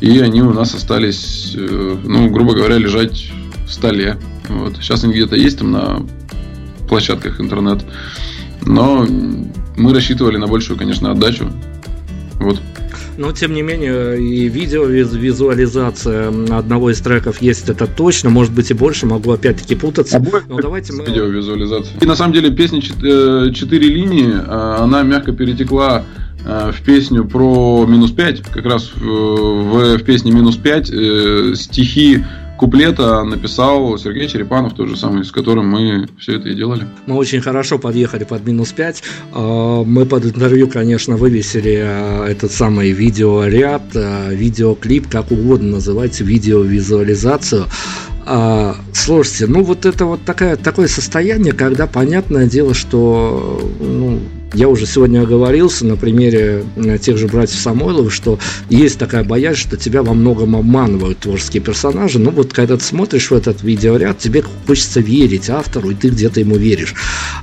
И они у нас остались, э, ну, грубо говоря, лежать в столе. Вот. Сейчас они где-то есть там на площадках интернет. Но мы рассчитывали на большую, конечно, отдачу. Вот. Но, тем не менее, и видео визуализация одного из треков есть, это точно. Может быть и больше, могу опять-таки путаться. А Но давайте мы... Видеовизуализация. И на самом деле песня э, «Четыре линии», а, она мягко перетекла э, в песню про минус 5, как раз в, в, в песне минус 5 э, стихи куплета написал Сергей Черепанов, тот же самый, с которым мы все это и делали. Мы очень хорошо подъехали под минус 5. А, мы под интервью, конечно, вывесили а, этот самый видеоряд, а, видеоклип, как угодно называйте, видеовизуализацию. Слушайте, ну вот это вот такая, такое состояние, когда понятное дело, что ну, я уже сегодня оговорился на примере э, тех же братьев Самойловых, что есть такая боязнь, что тебя во многом обманывают творческие персонажи. Ну вот когда ты смотришь в этот видеоряд, тебе хочется верить автору, и ты где-то ему веришь.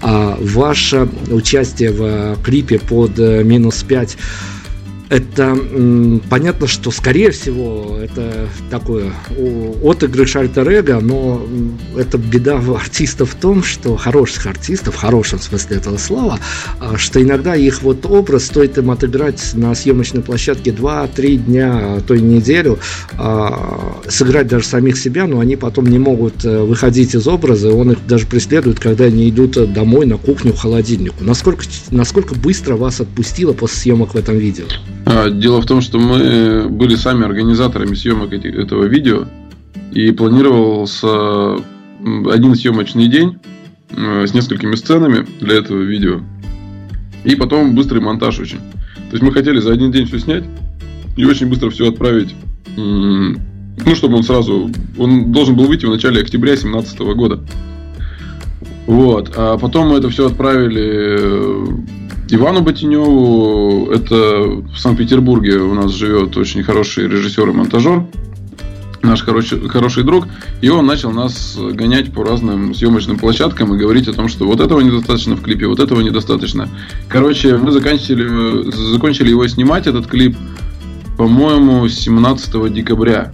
А ваше участие в э, клипе под э, минус 5 это понятно, что скорее всего это такое отыгрыш альтер эго, но это беда артистов в том, что хороших артистов, в хорошем смысле этого слова, а, что иногда их вот образ стоит им отыграть на съемочной площадке 2-3 дня, а то и неделю, а, сыграть даже самих себя, но они потом не могут э, выходить из образа, он их даже преследует, когда они идут домой на кухню в холодильнику. Насколько, насколько быстро вас отпустило после съемок в этом видео? А, дело в том, что мы были сами организаторами съемок этого видео, и планировался один съемочный день э, с несколькими сценами для этого видео, и потом быстрый монтаж очень. То есть мы хотели за один день все снять и очень быстро все отправить. Ну, чтобы он сразу... Он должен был выйти в начале октября 2017 года. Вот. А потом мы это все отправили э, Ивану Ботиневу, это в Санкт-Петербурге у нас живет очень хороший режиссер и монтажер, наш хороший, хороший друг, и он начал нас гонять по разным съемочным площадкам и говорить о том, что вот этого недостаточно в клипе, вот этого недостаточно. Короче, мы закончили, закончили его снимать, этот клип, по-моему, 17 декабря.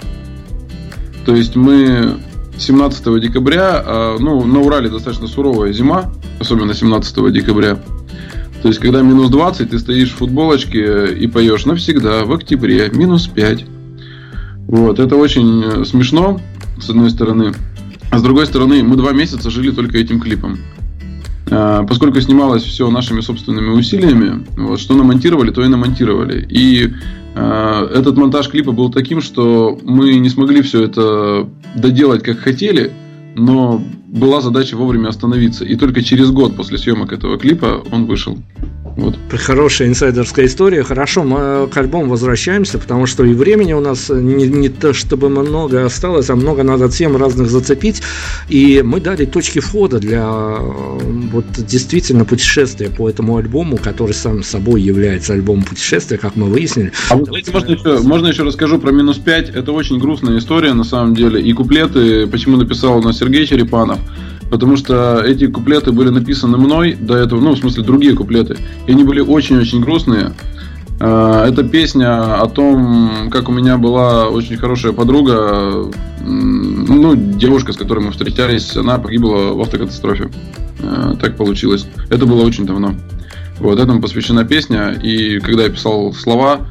То есть мы 17 декабря, а, ну, на Урале достаточно суровая зима, особенно 17 декабря. То есть, когда минус 20, ты стоишь в футболочке и поешь навсегда, в октябре, минус 5. Вот, это очень э, смешно, с одной стороны. А с другой стороны, мы два месяца жили только этим клипом. А, поскольку снималось все нашими собственными усилиями, вот, что намонтировали, то и намонтировали. И э, этот монтаж клипа был таким, что мы не смогли все это доделать как хотели, но была задача вовремя остановиться. И только через год после съемок этого клипа он вышел. Вот. Хорошая инсайдерская история. Хорошо, мы к альбому возвращаемся, потому что и времени у нас не, не то чтобы много осталось, а много надо тем разных зацепить. И мы дали точки входа для вот действительно путешествия по этому альбому, который сам собой является альбомом путешествия, как мы выяснили. А вот, знаете, можно, еще, можно еще расскажу про минус 5. Это очень грустная история на самом деле. И куплеты, почему написал у нас Сергей Черепанов потому что эти куплеты были написаны мной до этого, ну, в смысле, другие куплеты, и они были очень-очень грустные. А, это песня о том, как у меня была очень хорошая подруга, ну, девушка, с которой мы встречались, она погибла в автокатастрофе. А, так получилось. Это было очень давно. Вот этому посвящена песня, и когда я писал слова,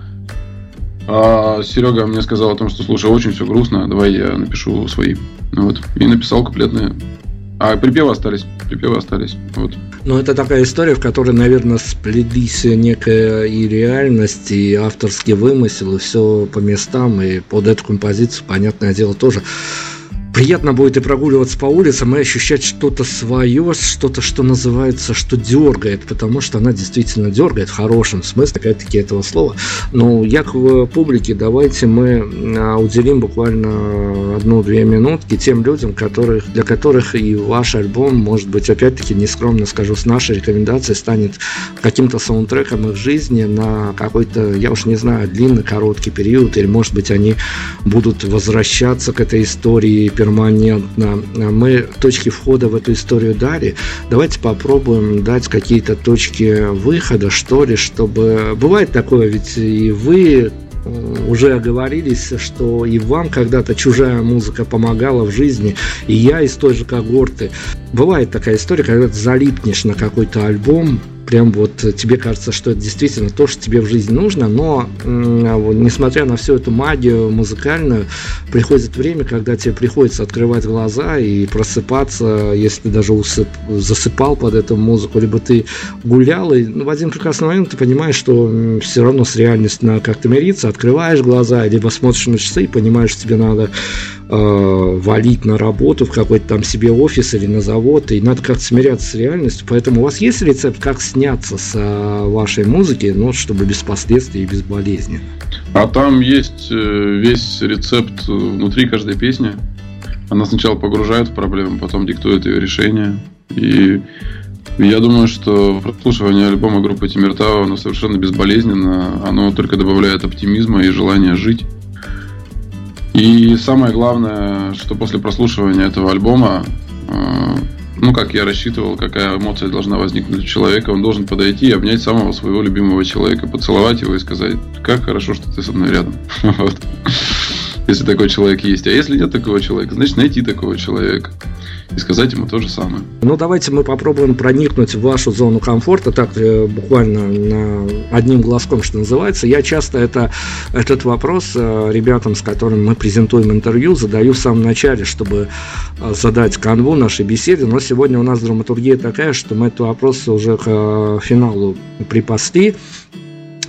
а Серега мне сказал о том, что слушай, очень все грустно, давай я напишу свои. Вот. И написал куплетные а припевы остались. Припевы остались. Вот. Ну, это такая история, в которой, наверное, сплелись некая и реальность, и авторский вымысел, и все по местам, и под эту композицию, понятное дело, тоже приятно будет и прогуливаться по улицам, и ощущать что-то свое, что-то, что называется, что дергает, потому что она действительно дергает в хорошем смысле, опять-таки, этого слова. Но я к публике, давайте мы а, уделим буквально одну-две минутки тем людям, которых, для которых и ваш альбом, может быть, опять-таки, нескромно скажу, с нашей рекомендацией станет каким-то саундтреком их жизни на какой-то, я уж не знаю, длинный, короткий период, или, может быть, они будут возвращаться к этой истории перманентно. Мы точки входа в эту историю дали. Давайте попробуем дать какие-то точки выхода, что ли, чтобы... Бывает такое, ведь и вы уже оговорились, что и вам когда-то чужая музыка помогала в жизни, и я из той же когорты. Бывает такая история, когда ты залипнешь на какой-то альбом, прям вот тебе кажется, что это действительно то, что тебе в жизни нужно, но вот, несмотря на всю эту магию музыкальную, приходит время, когда тебе приходится открывать глаза и просыпаться, если ты даже усып, засыпал под эту музыку, либо ты гулял, и ну, в один прекрасный момент ты понимаешь, что все равно с реальностью надо как-то мириться, открываешь глаза, либо смотришь на часы и понимаешь, что тебе надо э, валить на работу в какой-то там себе офис или на завод, и надо как-то смиряться с реальностью. Поэтому у вас есть рецепт, как сняться с вашей музыки, но чтобы без последствий и без болезни? А там есть э, весь рецепт внутри каждой песни. Она сначала погружает в проблему, потом диктует ее решение. И я думаю, что прослушивание альбома группы Тимиртау, оно совершенно безболезненно. Оно только добавляет оптимизма и желания жить. И самое главное, что после прослушивания этого альбома, э, ну, как я рассчитывал, какая эмоция должна возникнуть у человека, он должен подойти и обнять самого своего любимого человека, поцеловать его и сказать, как хорошо, что ты со мной рядом. <laughs> Если такой человек есть. А если нет такого человека, значит найти такого человека и сказать ему то же самое. Ну, давайте мы попробуем проникнуть в вашу зону комфорта, так э, буквально одним глазком, что называется. Я часто это, этот вопрос э, ребятам, с которыми мы презентуем интервью, задаю в самом начале, чтобы э, задать канву нашей беседы, но сегодня у нас драматургия такая, что мы этот вопрос уже к финалу припасли.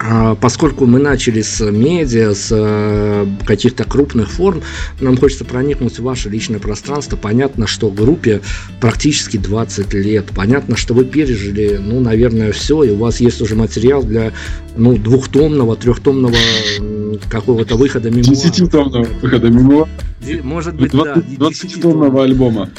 А, поскольку мы начали с медиа, с э, каких-то крупных форм, нам хочется проникнуть в ваше личное пространство. Понятно, что группе практически 20 лет. Понятно, что вы пережили, ну, наверное, все, и у вас есть уже материал для ну, двухтомного, трехтомного какого-то выхода мемуара. Десятитомного выхода мемуара. Может быть, 20, да. Двадцатитомного альбома.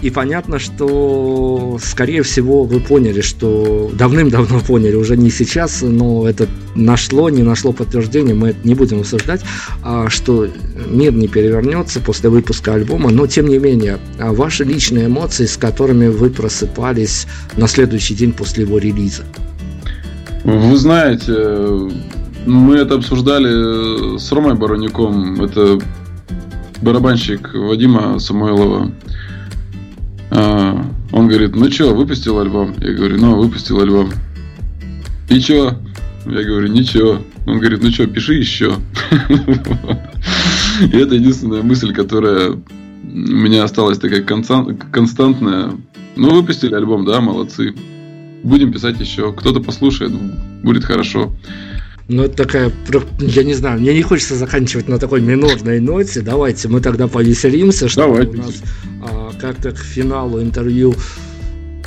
И понятно, что, скорее всего, вы поняли, что давным-давно поняли, уже не сейчас, но это нашло, не нашло подтверждения, мы это не будем обсуждать, а, что мир не перевернется после выпуска альбома, но тем не менее, а ваши личные эмоции, с которыми вы просыпались на следующий день после его релиза. Вы знаете, мы это обсуждали с Ромой Баронюком, это барабанщик Вадима Самойлова. А, он говорит, ну что, выпустил альбом? Я говорю, ну, выпустил альбом. И чё? Я говорю, ничего. Он говорит, ну что, пиши еще. И это единственная мысль, которая у меня осталась такая константная. Ну, выпустили альбом, да, молодцы. Будем писать еще. Кто-то послушает, будет хорошо. Ну, это такая, я не знаю, мне не хочется заканчивать на такой минорной ноте. Давайте мы тогда повеселимся, что Давайте. у нас а, как-то к финалу интервью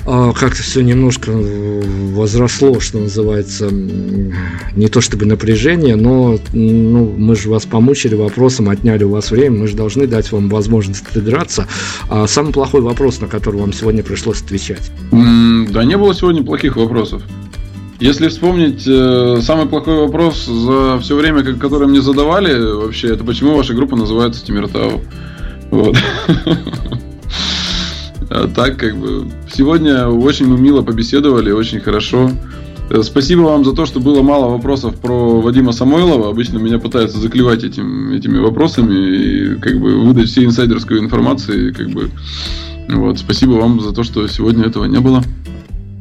а, как-то все немножко возросло, что называется, не то чтобы напряжение, но ну, мы же вас помучили вопросом, отняли у вас время, мы же должны дать вам возможность отыграться. А самый плохой вопрос, на который вам сегодня пришлось отвечать? Да не было сегодня плохих вопросов. Если вспомнить, э, самый плохой вопрос за все время, которое мне задавали, вообще, это почему ваша группа называется Тимиртау. Вот. <laughs> А так, как бы, сегодня очень мы мило побеседовали, очень хорошо. Э, спасибо вам за то, что было мало вопросов про Вадима Самойлова. Обычно меня пытаются заклевать этим, этими вопросами и как бы выдать все инсайдерскую информацию. Как бы, вот, спасибо вам за то, что сегодня этого не было.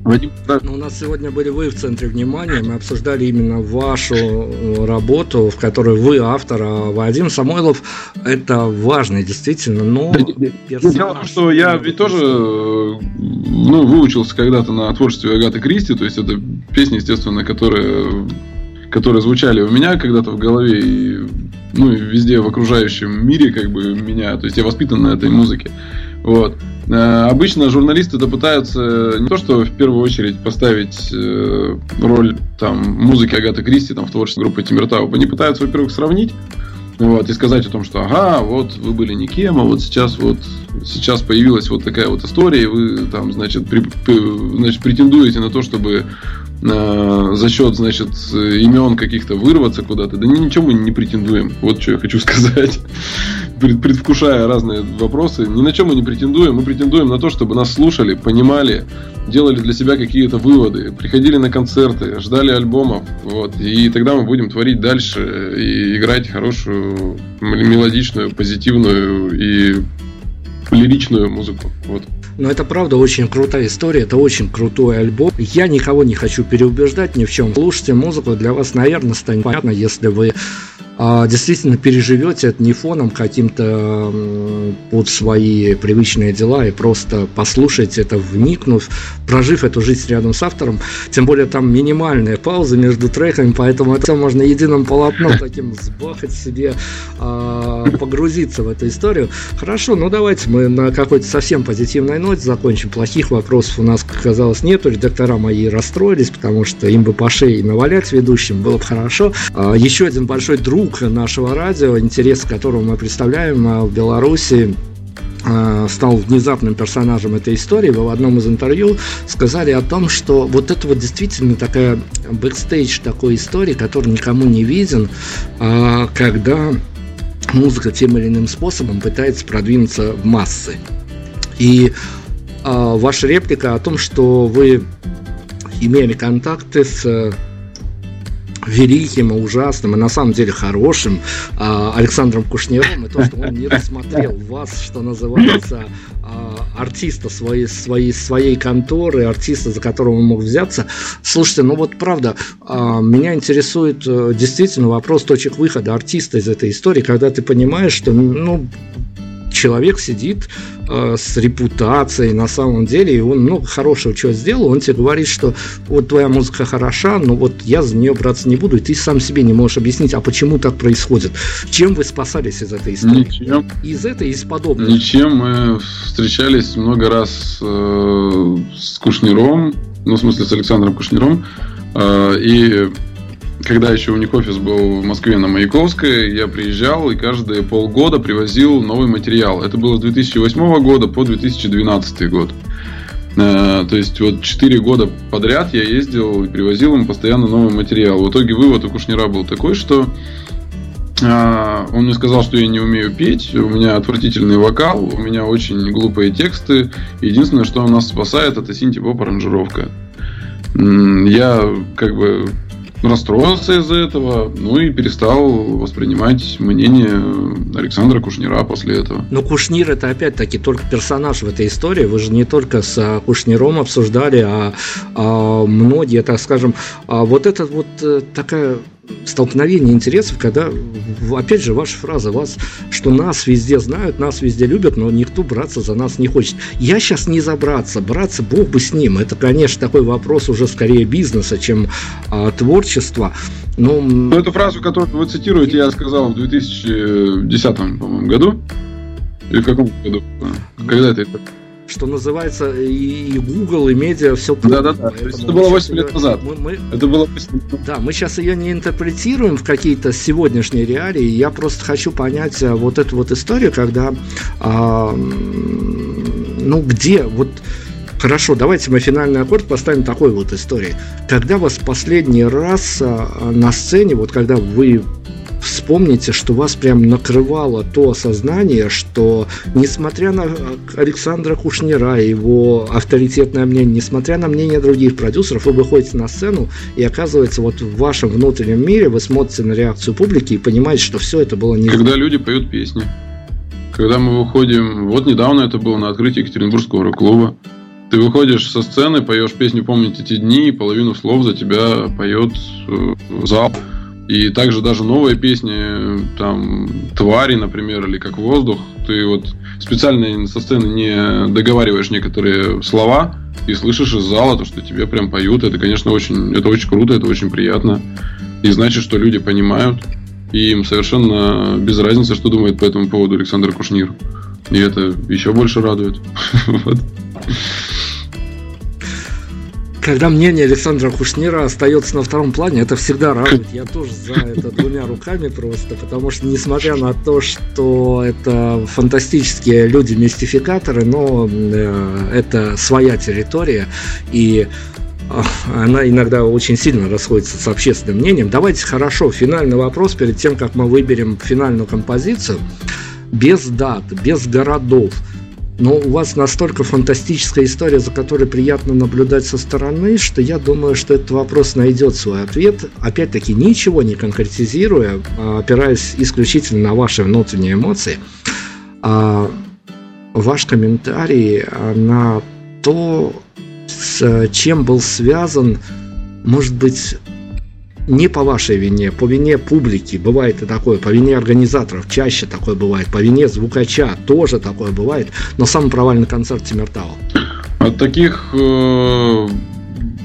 Вадим, да. Ну, у нас сегодня были вы в центре внимания. Мы обсуждали именно вашу э, работу, в которой вы автор, а Вадим Самойлов это важный, действительно, но да, персонаж. Дело в том, что я ведь тоже э, ну, выучился когда-то на творчестве Агаты Кристи, то есть это песни, естественно, которые, которые звучали у меня когда-то в голове, и ну, везде в окружающем мире, как бы, меня. То есть я воспитан на этой музыке. Вот. Э, обычно журналисты это пытаются не то, что в первую очередь поставить э, роль там, музыки Агаты Кристи там, в творчестве группы Тимиртау. Они пытаются, во-первых, сравнить вот, и сказать о том, что ага, вот вы были никем, а вот сейчас вот сейчас появилась вот такая вот история, и вы там, значит, при, значит претендуете на то, чтобы э, за счет, значит, имен каких-то вырваться куда-то. Да ничего мы не претендуем. Вот что я хочу сказать. Предвкушая разные вопросы. Ни на чем мы не претендуем. Мы претендуем на то, чтобы нас слушали, понимали, делали для себя какие-то выводы, приходили на концерты, ждали альбомов. Вот, и тогда мы будем творить дальше и играть хорошую, мелодичную, позитивную и лиричную музыку. Вот. Но это правда очень крутая история, это очень крутой альбом. Я никого не хочу переубеждать ни в чем. Слушайте музыку, для вас, наверное, станет понятно, если вы действительно переживете это не фоном каким-то под свои привычные дела и просто послушайте это, вникнув, прожив эту жизнь рядом с автором. Тем более там минимальная пауза между треками, поэтому это можно единым полотном таким сбахать себе, а, погрузиться в эту историю. Хорошо, ну давайте мы на какой-то совсем позитивной ноте закончим. Плохих вопросов у нас, как оказалось, нету. Редактора мои расстроились, потому что им бы по шее навалять ведущим было бы хорошо. А, еще один большой друг друг нашего радио, интерес которого мы представляем а, в Беларуси, а, стал внезапным персонажем этой истории, вы в одном из интервью сказали о том, что вот это вот действительно такая бэкстейдж такой истории, который никому не виден, а, когда музыка тем или иным способом пытается продвинуться в массы. И ваша реплика о том, что вы имели контакты с великим, ужасным и на самом деле хорошим а, Александром Кушнером, и то, что он не рассмотрел вас, что называется, а, артиста своей, своей, своей конторы, артиста, за которого он мог взяться. Слушайте, ну вот правда, а, меня интересует э, действительно вопрос точек выхода артиста из этой истории, когда ты понимаешь, что ну, человек сидит э, с репутацией на самом деле, и он много хорошего чего сделал, он тебе говорит, что вот твоя музыка хороша, но вот я за нее браться не буду, и ты сам себе не можешь объяснить, а почему так происходит. Чем вы спасались из этой истории? Ничем. Из этой из подобных? Ничем. Мы встречались много раз э, с Кушнером, ну, в смысле, с Александром Кушнером, э, и когда еще у них офис был в Москве на Маяковской, я приезжал и каждые полгода привозил новый материал. Это было с 2008 года по 2012 год. Э, то есть вот 4 года подряд я ездил и привозил им постоянно новый материал. В итоге вывод у Кушнера был такой, что э, он мне сказал, что я не умею петь, у меня отвратительный вокал, у меня очень глупые тексты. Единственное, что нас спасает, это синти-поп аранжировка. Я как бы расстроился из-за этого, ну и перестал воспринимать мнение Александра Кушнира после этого. Но Кушнир это опять-таки только персонаж в этой истории. Вы же не только с Кушниром обсуждали, а, а многие, так скажем, а вот это вот э, такая столкновение интересов, когда, опять же, ваша фраза, вас, что нас везде знают, нас везде любят, но никто браться за нас не хочет. Я сейчас не за браться, браться, бог бы с ним. Это, конечно, такой вопрос уже скорее бизнеса, чем а, творчества. Но... Ну, эту фразу, которую вы цитируете, я сказал в 2010 по-моему, году. Или в каком году? Когда это? Что называется, и Google, и медиа, все Да, да, да. это было 8 лет назад. Мы, мы, это было 8 лет назад. Да, мы сейчас ее не интерпретируем в какие-то сегодняшние реалии. Я просто хочу понять а, вот эту вот историю, когда, а, ну, где, вот, Хорошо, давайте мы финальный аккорд поставим такой вот истории. Когда вас последний раз а, на сцене, вот когда вы вспомните, что вас прям накрывало то осознание, что несмотря на Александра Кушнера и его авторитетное мнение, несмотря на мнение других продюсеров, вы выходите на сцену и оказывается вот в вашем внутреннем мире вы смотрите на реакцию публики и понимаете, что все это было не... Когда люди поют песни. Когда мы выходим... Вот недавно это было на открытии Екатеринбургского рок-клуба. Ты выходишь со сцены, поешь песню «Помнить эти дни», и половину слов за тебя поет э, зал. И также даже новые песни, там, «Твари», например, или «Как воздух», ты вот специально со сцены не договариваешь некоторые слова и слышишь из зала то, что тебе прям поют. Это, конечно, очень, это очень круто, это очень приятно. И значит, что люди понимают. И им совершенно без разницы, что думает по этому поводу Александр Кушнир. И это еще больше радует. <laughs> Когда мнение Александра Кушнира остается на втором плане, это всегда радует. Я тоже за это двумя руками просто, потому что, несмотря на то, что это фантастические люди-мистификаторы, но э, это своя территория, и э, она иногда очень сильно расходится с общественным мнением. Давайте хорошо, финальный вопрос перед тем, как мы выберем финальную композицию. Без дат, без городов – но у вас настолько фантастическая история, за которой приятно наблюдать со стороны, что я думаю, что этот вопрос найдет свой ответ. Опять-таки, ничего не конкретизируя, а опираясь исключительно на ваши внутренние эмоции. А ваш комментарий на то, с чем был связан, может быть, не по вашей вине, по вине публики, бывает и такое, по вине организаторов, чаще такое бывает, по вине звукача тоже такое бывает, но самый провальный концерт Тимиртау. От таких э,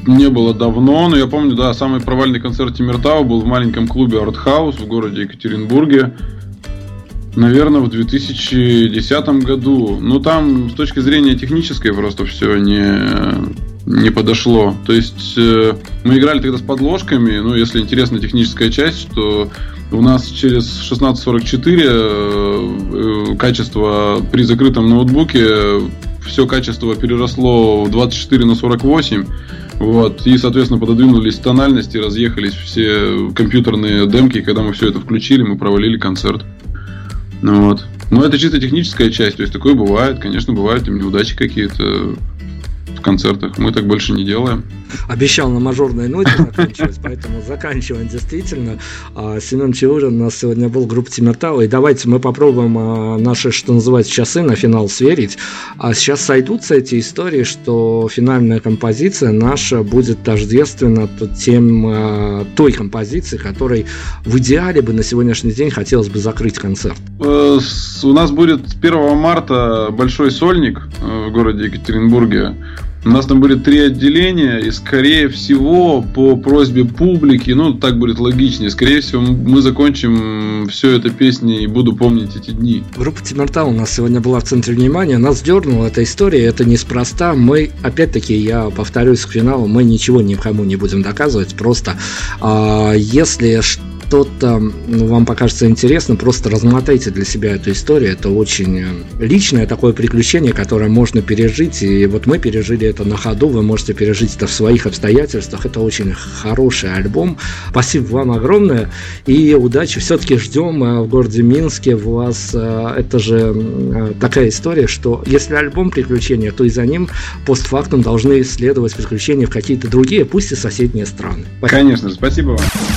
не было давно, но я помню, да, самый провальный концерт Тимиртау был в маленьком клубе Артхаус в городе Екатеринбурге. Наверное, в 2010 году. Ну, там с точки зрения технической просто все не, не подошло. То есть э, мы играли тогда с подложками, ну, если интересна техническая часть, что у нас через 1644 э, э, качество при закрытом ноутбуке все качество переросло в 24 на 48. Вот, и, соответственно, пододвинулись тональности, разъехались все компьютерные демки. Когда мы все это включили, мы провалили концерт. Вот. Но это чисто техническая часть, то есть такое бывает, конечно, бывают и неудачи какие-то концертах. Мы так больше не делаем. Обещал на мажорной ноте заканчивать, поэтому заканчиваем действительно. А, Семен Чаурин у нас сегодня был в группе Тимиртау. И давайте мы попробуем а, наши, что называется, часы на финал сверить. А сейчас сойдутся эти истории, что финальная композиция наша будет тождественна тем, а, той композиции, которой в идеале бы на сегодняшний день хотелось бы закрыть концерт. Э, у нас будет 1 марта большой сольник э, в городе Екатеринбурге. У нас там были три отделения, и скорее всего, по просьбе публики, ну, так будет логичнее, скорее всего, мы закончим все это песней и буду помнить эти дни. Группа Тимиртау у нас сегодня была в центре внимания, нас дернула эта история, это неспроста. Мы, опять-таки, я повторюсь к финалу, мы ничего никому не будем доказывать, просто а, если что-то ну, вам покажется интересным, просто размотайте для себя эту историю. Это очень э, личное такое приключение, которое можно пережить. И вот мы пережили это на ходу, вы можете пережить это в своих обстоятельствах. Это очень хороший альбом. Спасибо вам огромное и удачи. Все-таки ждем э, в городе Минске. Вас э, это же такая история, что если альбом приключения, то и за ним постфактум должны следовать приключения в какие-то другие, пусть и соседние страны. Спасибо. Конечно, спасибо вам.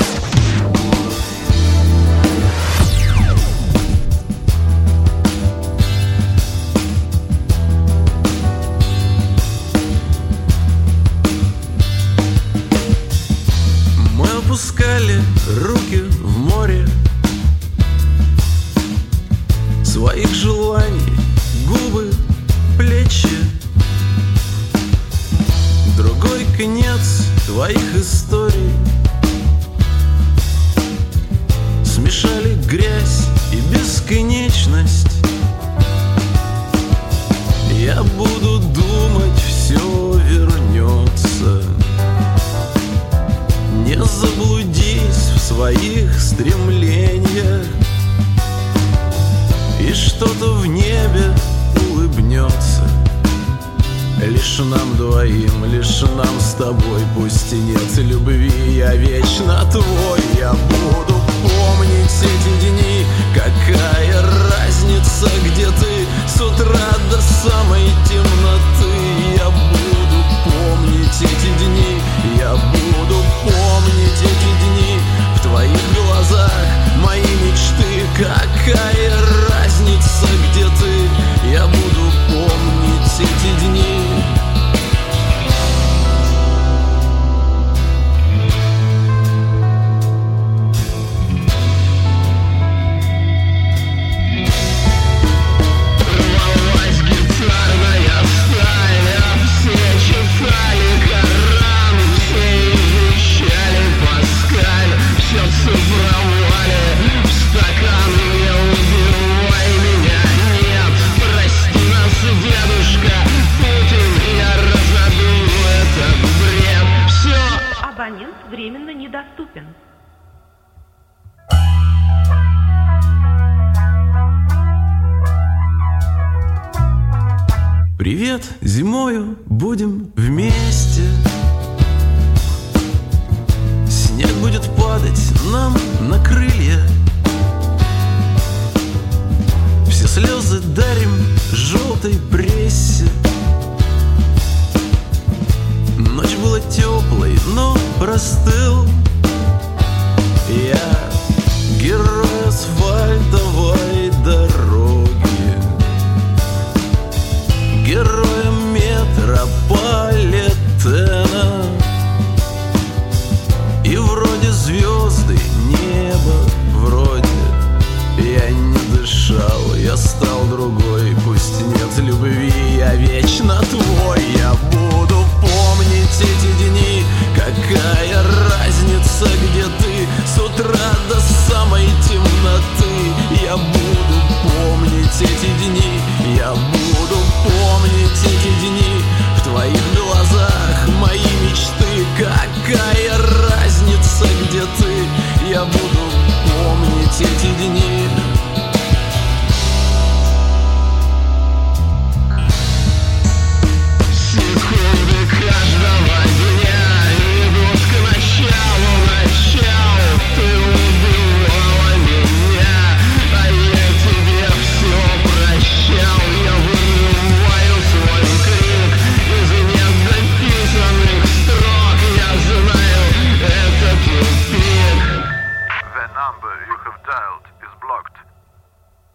Будем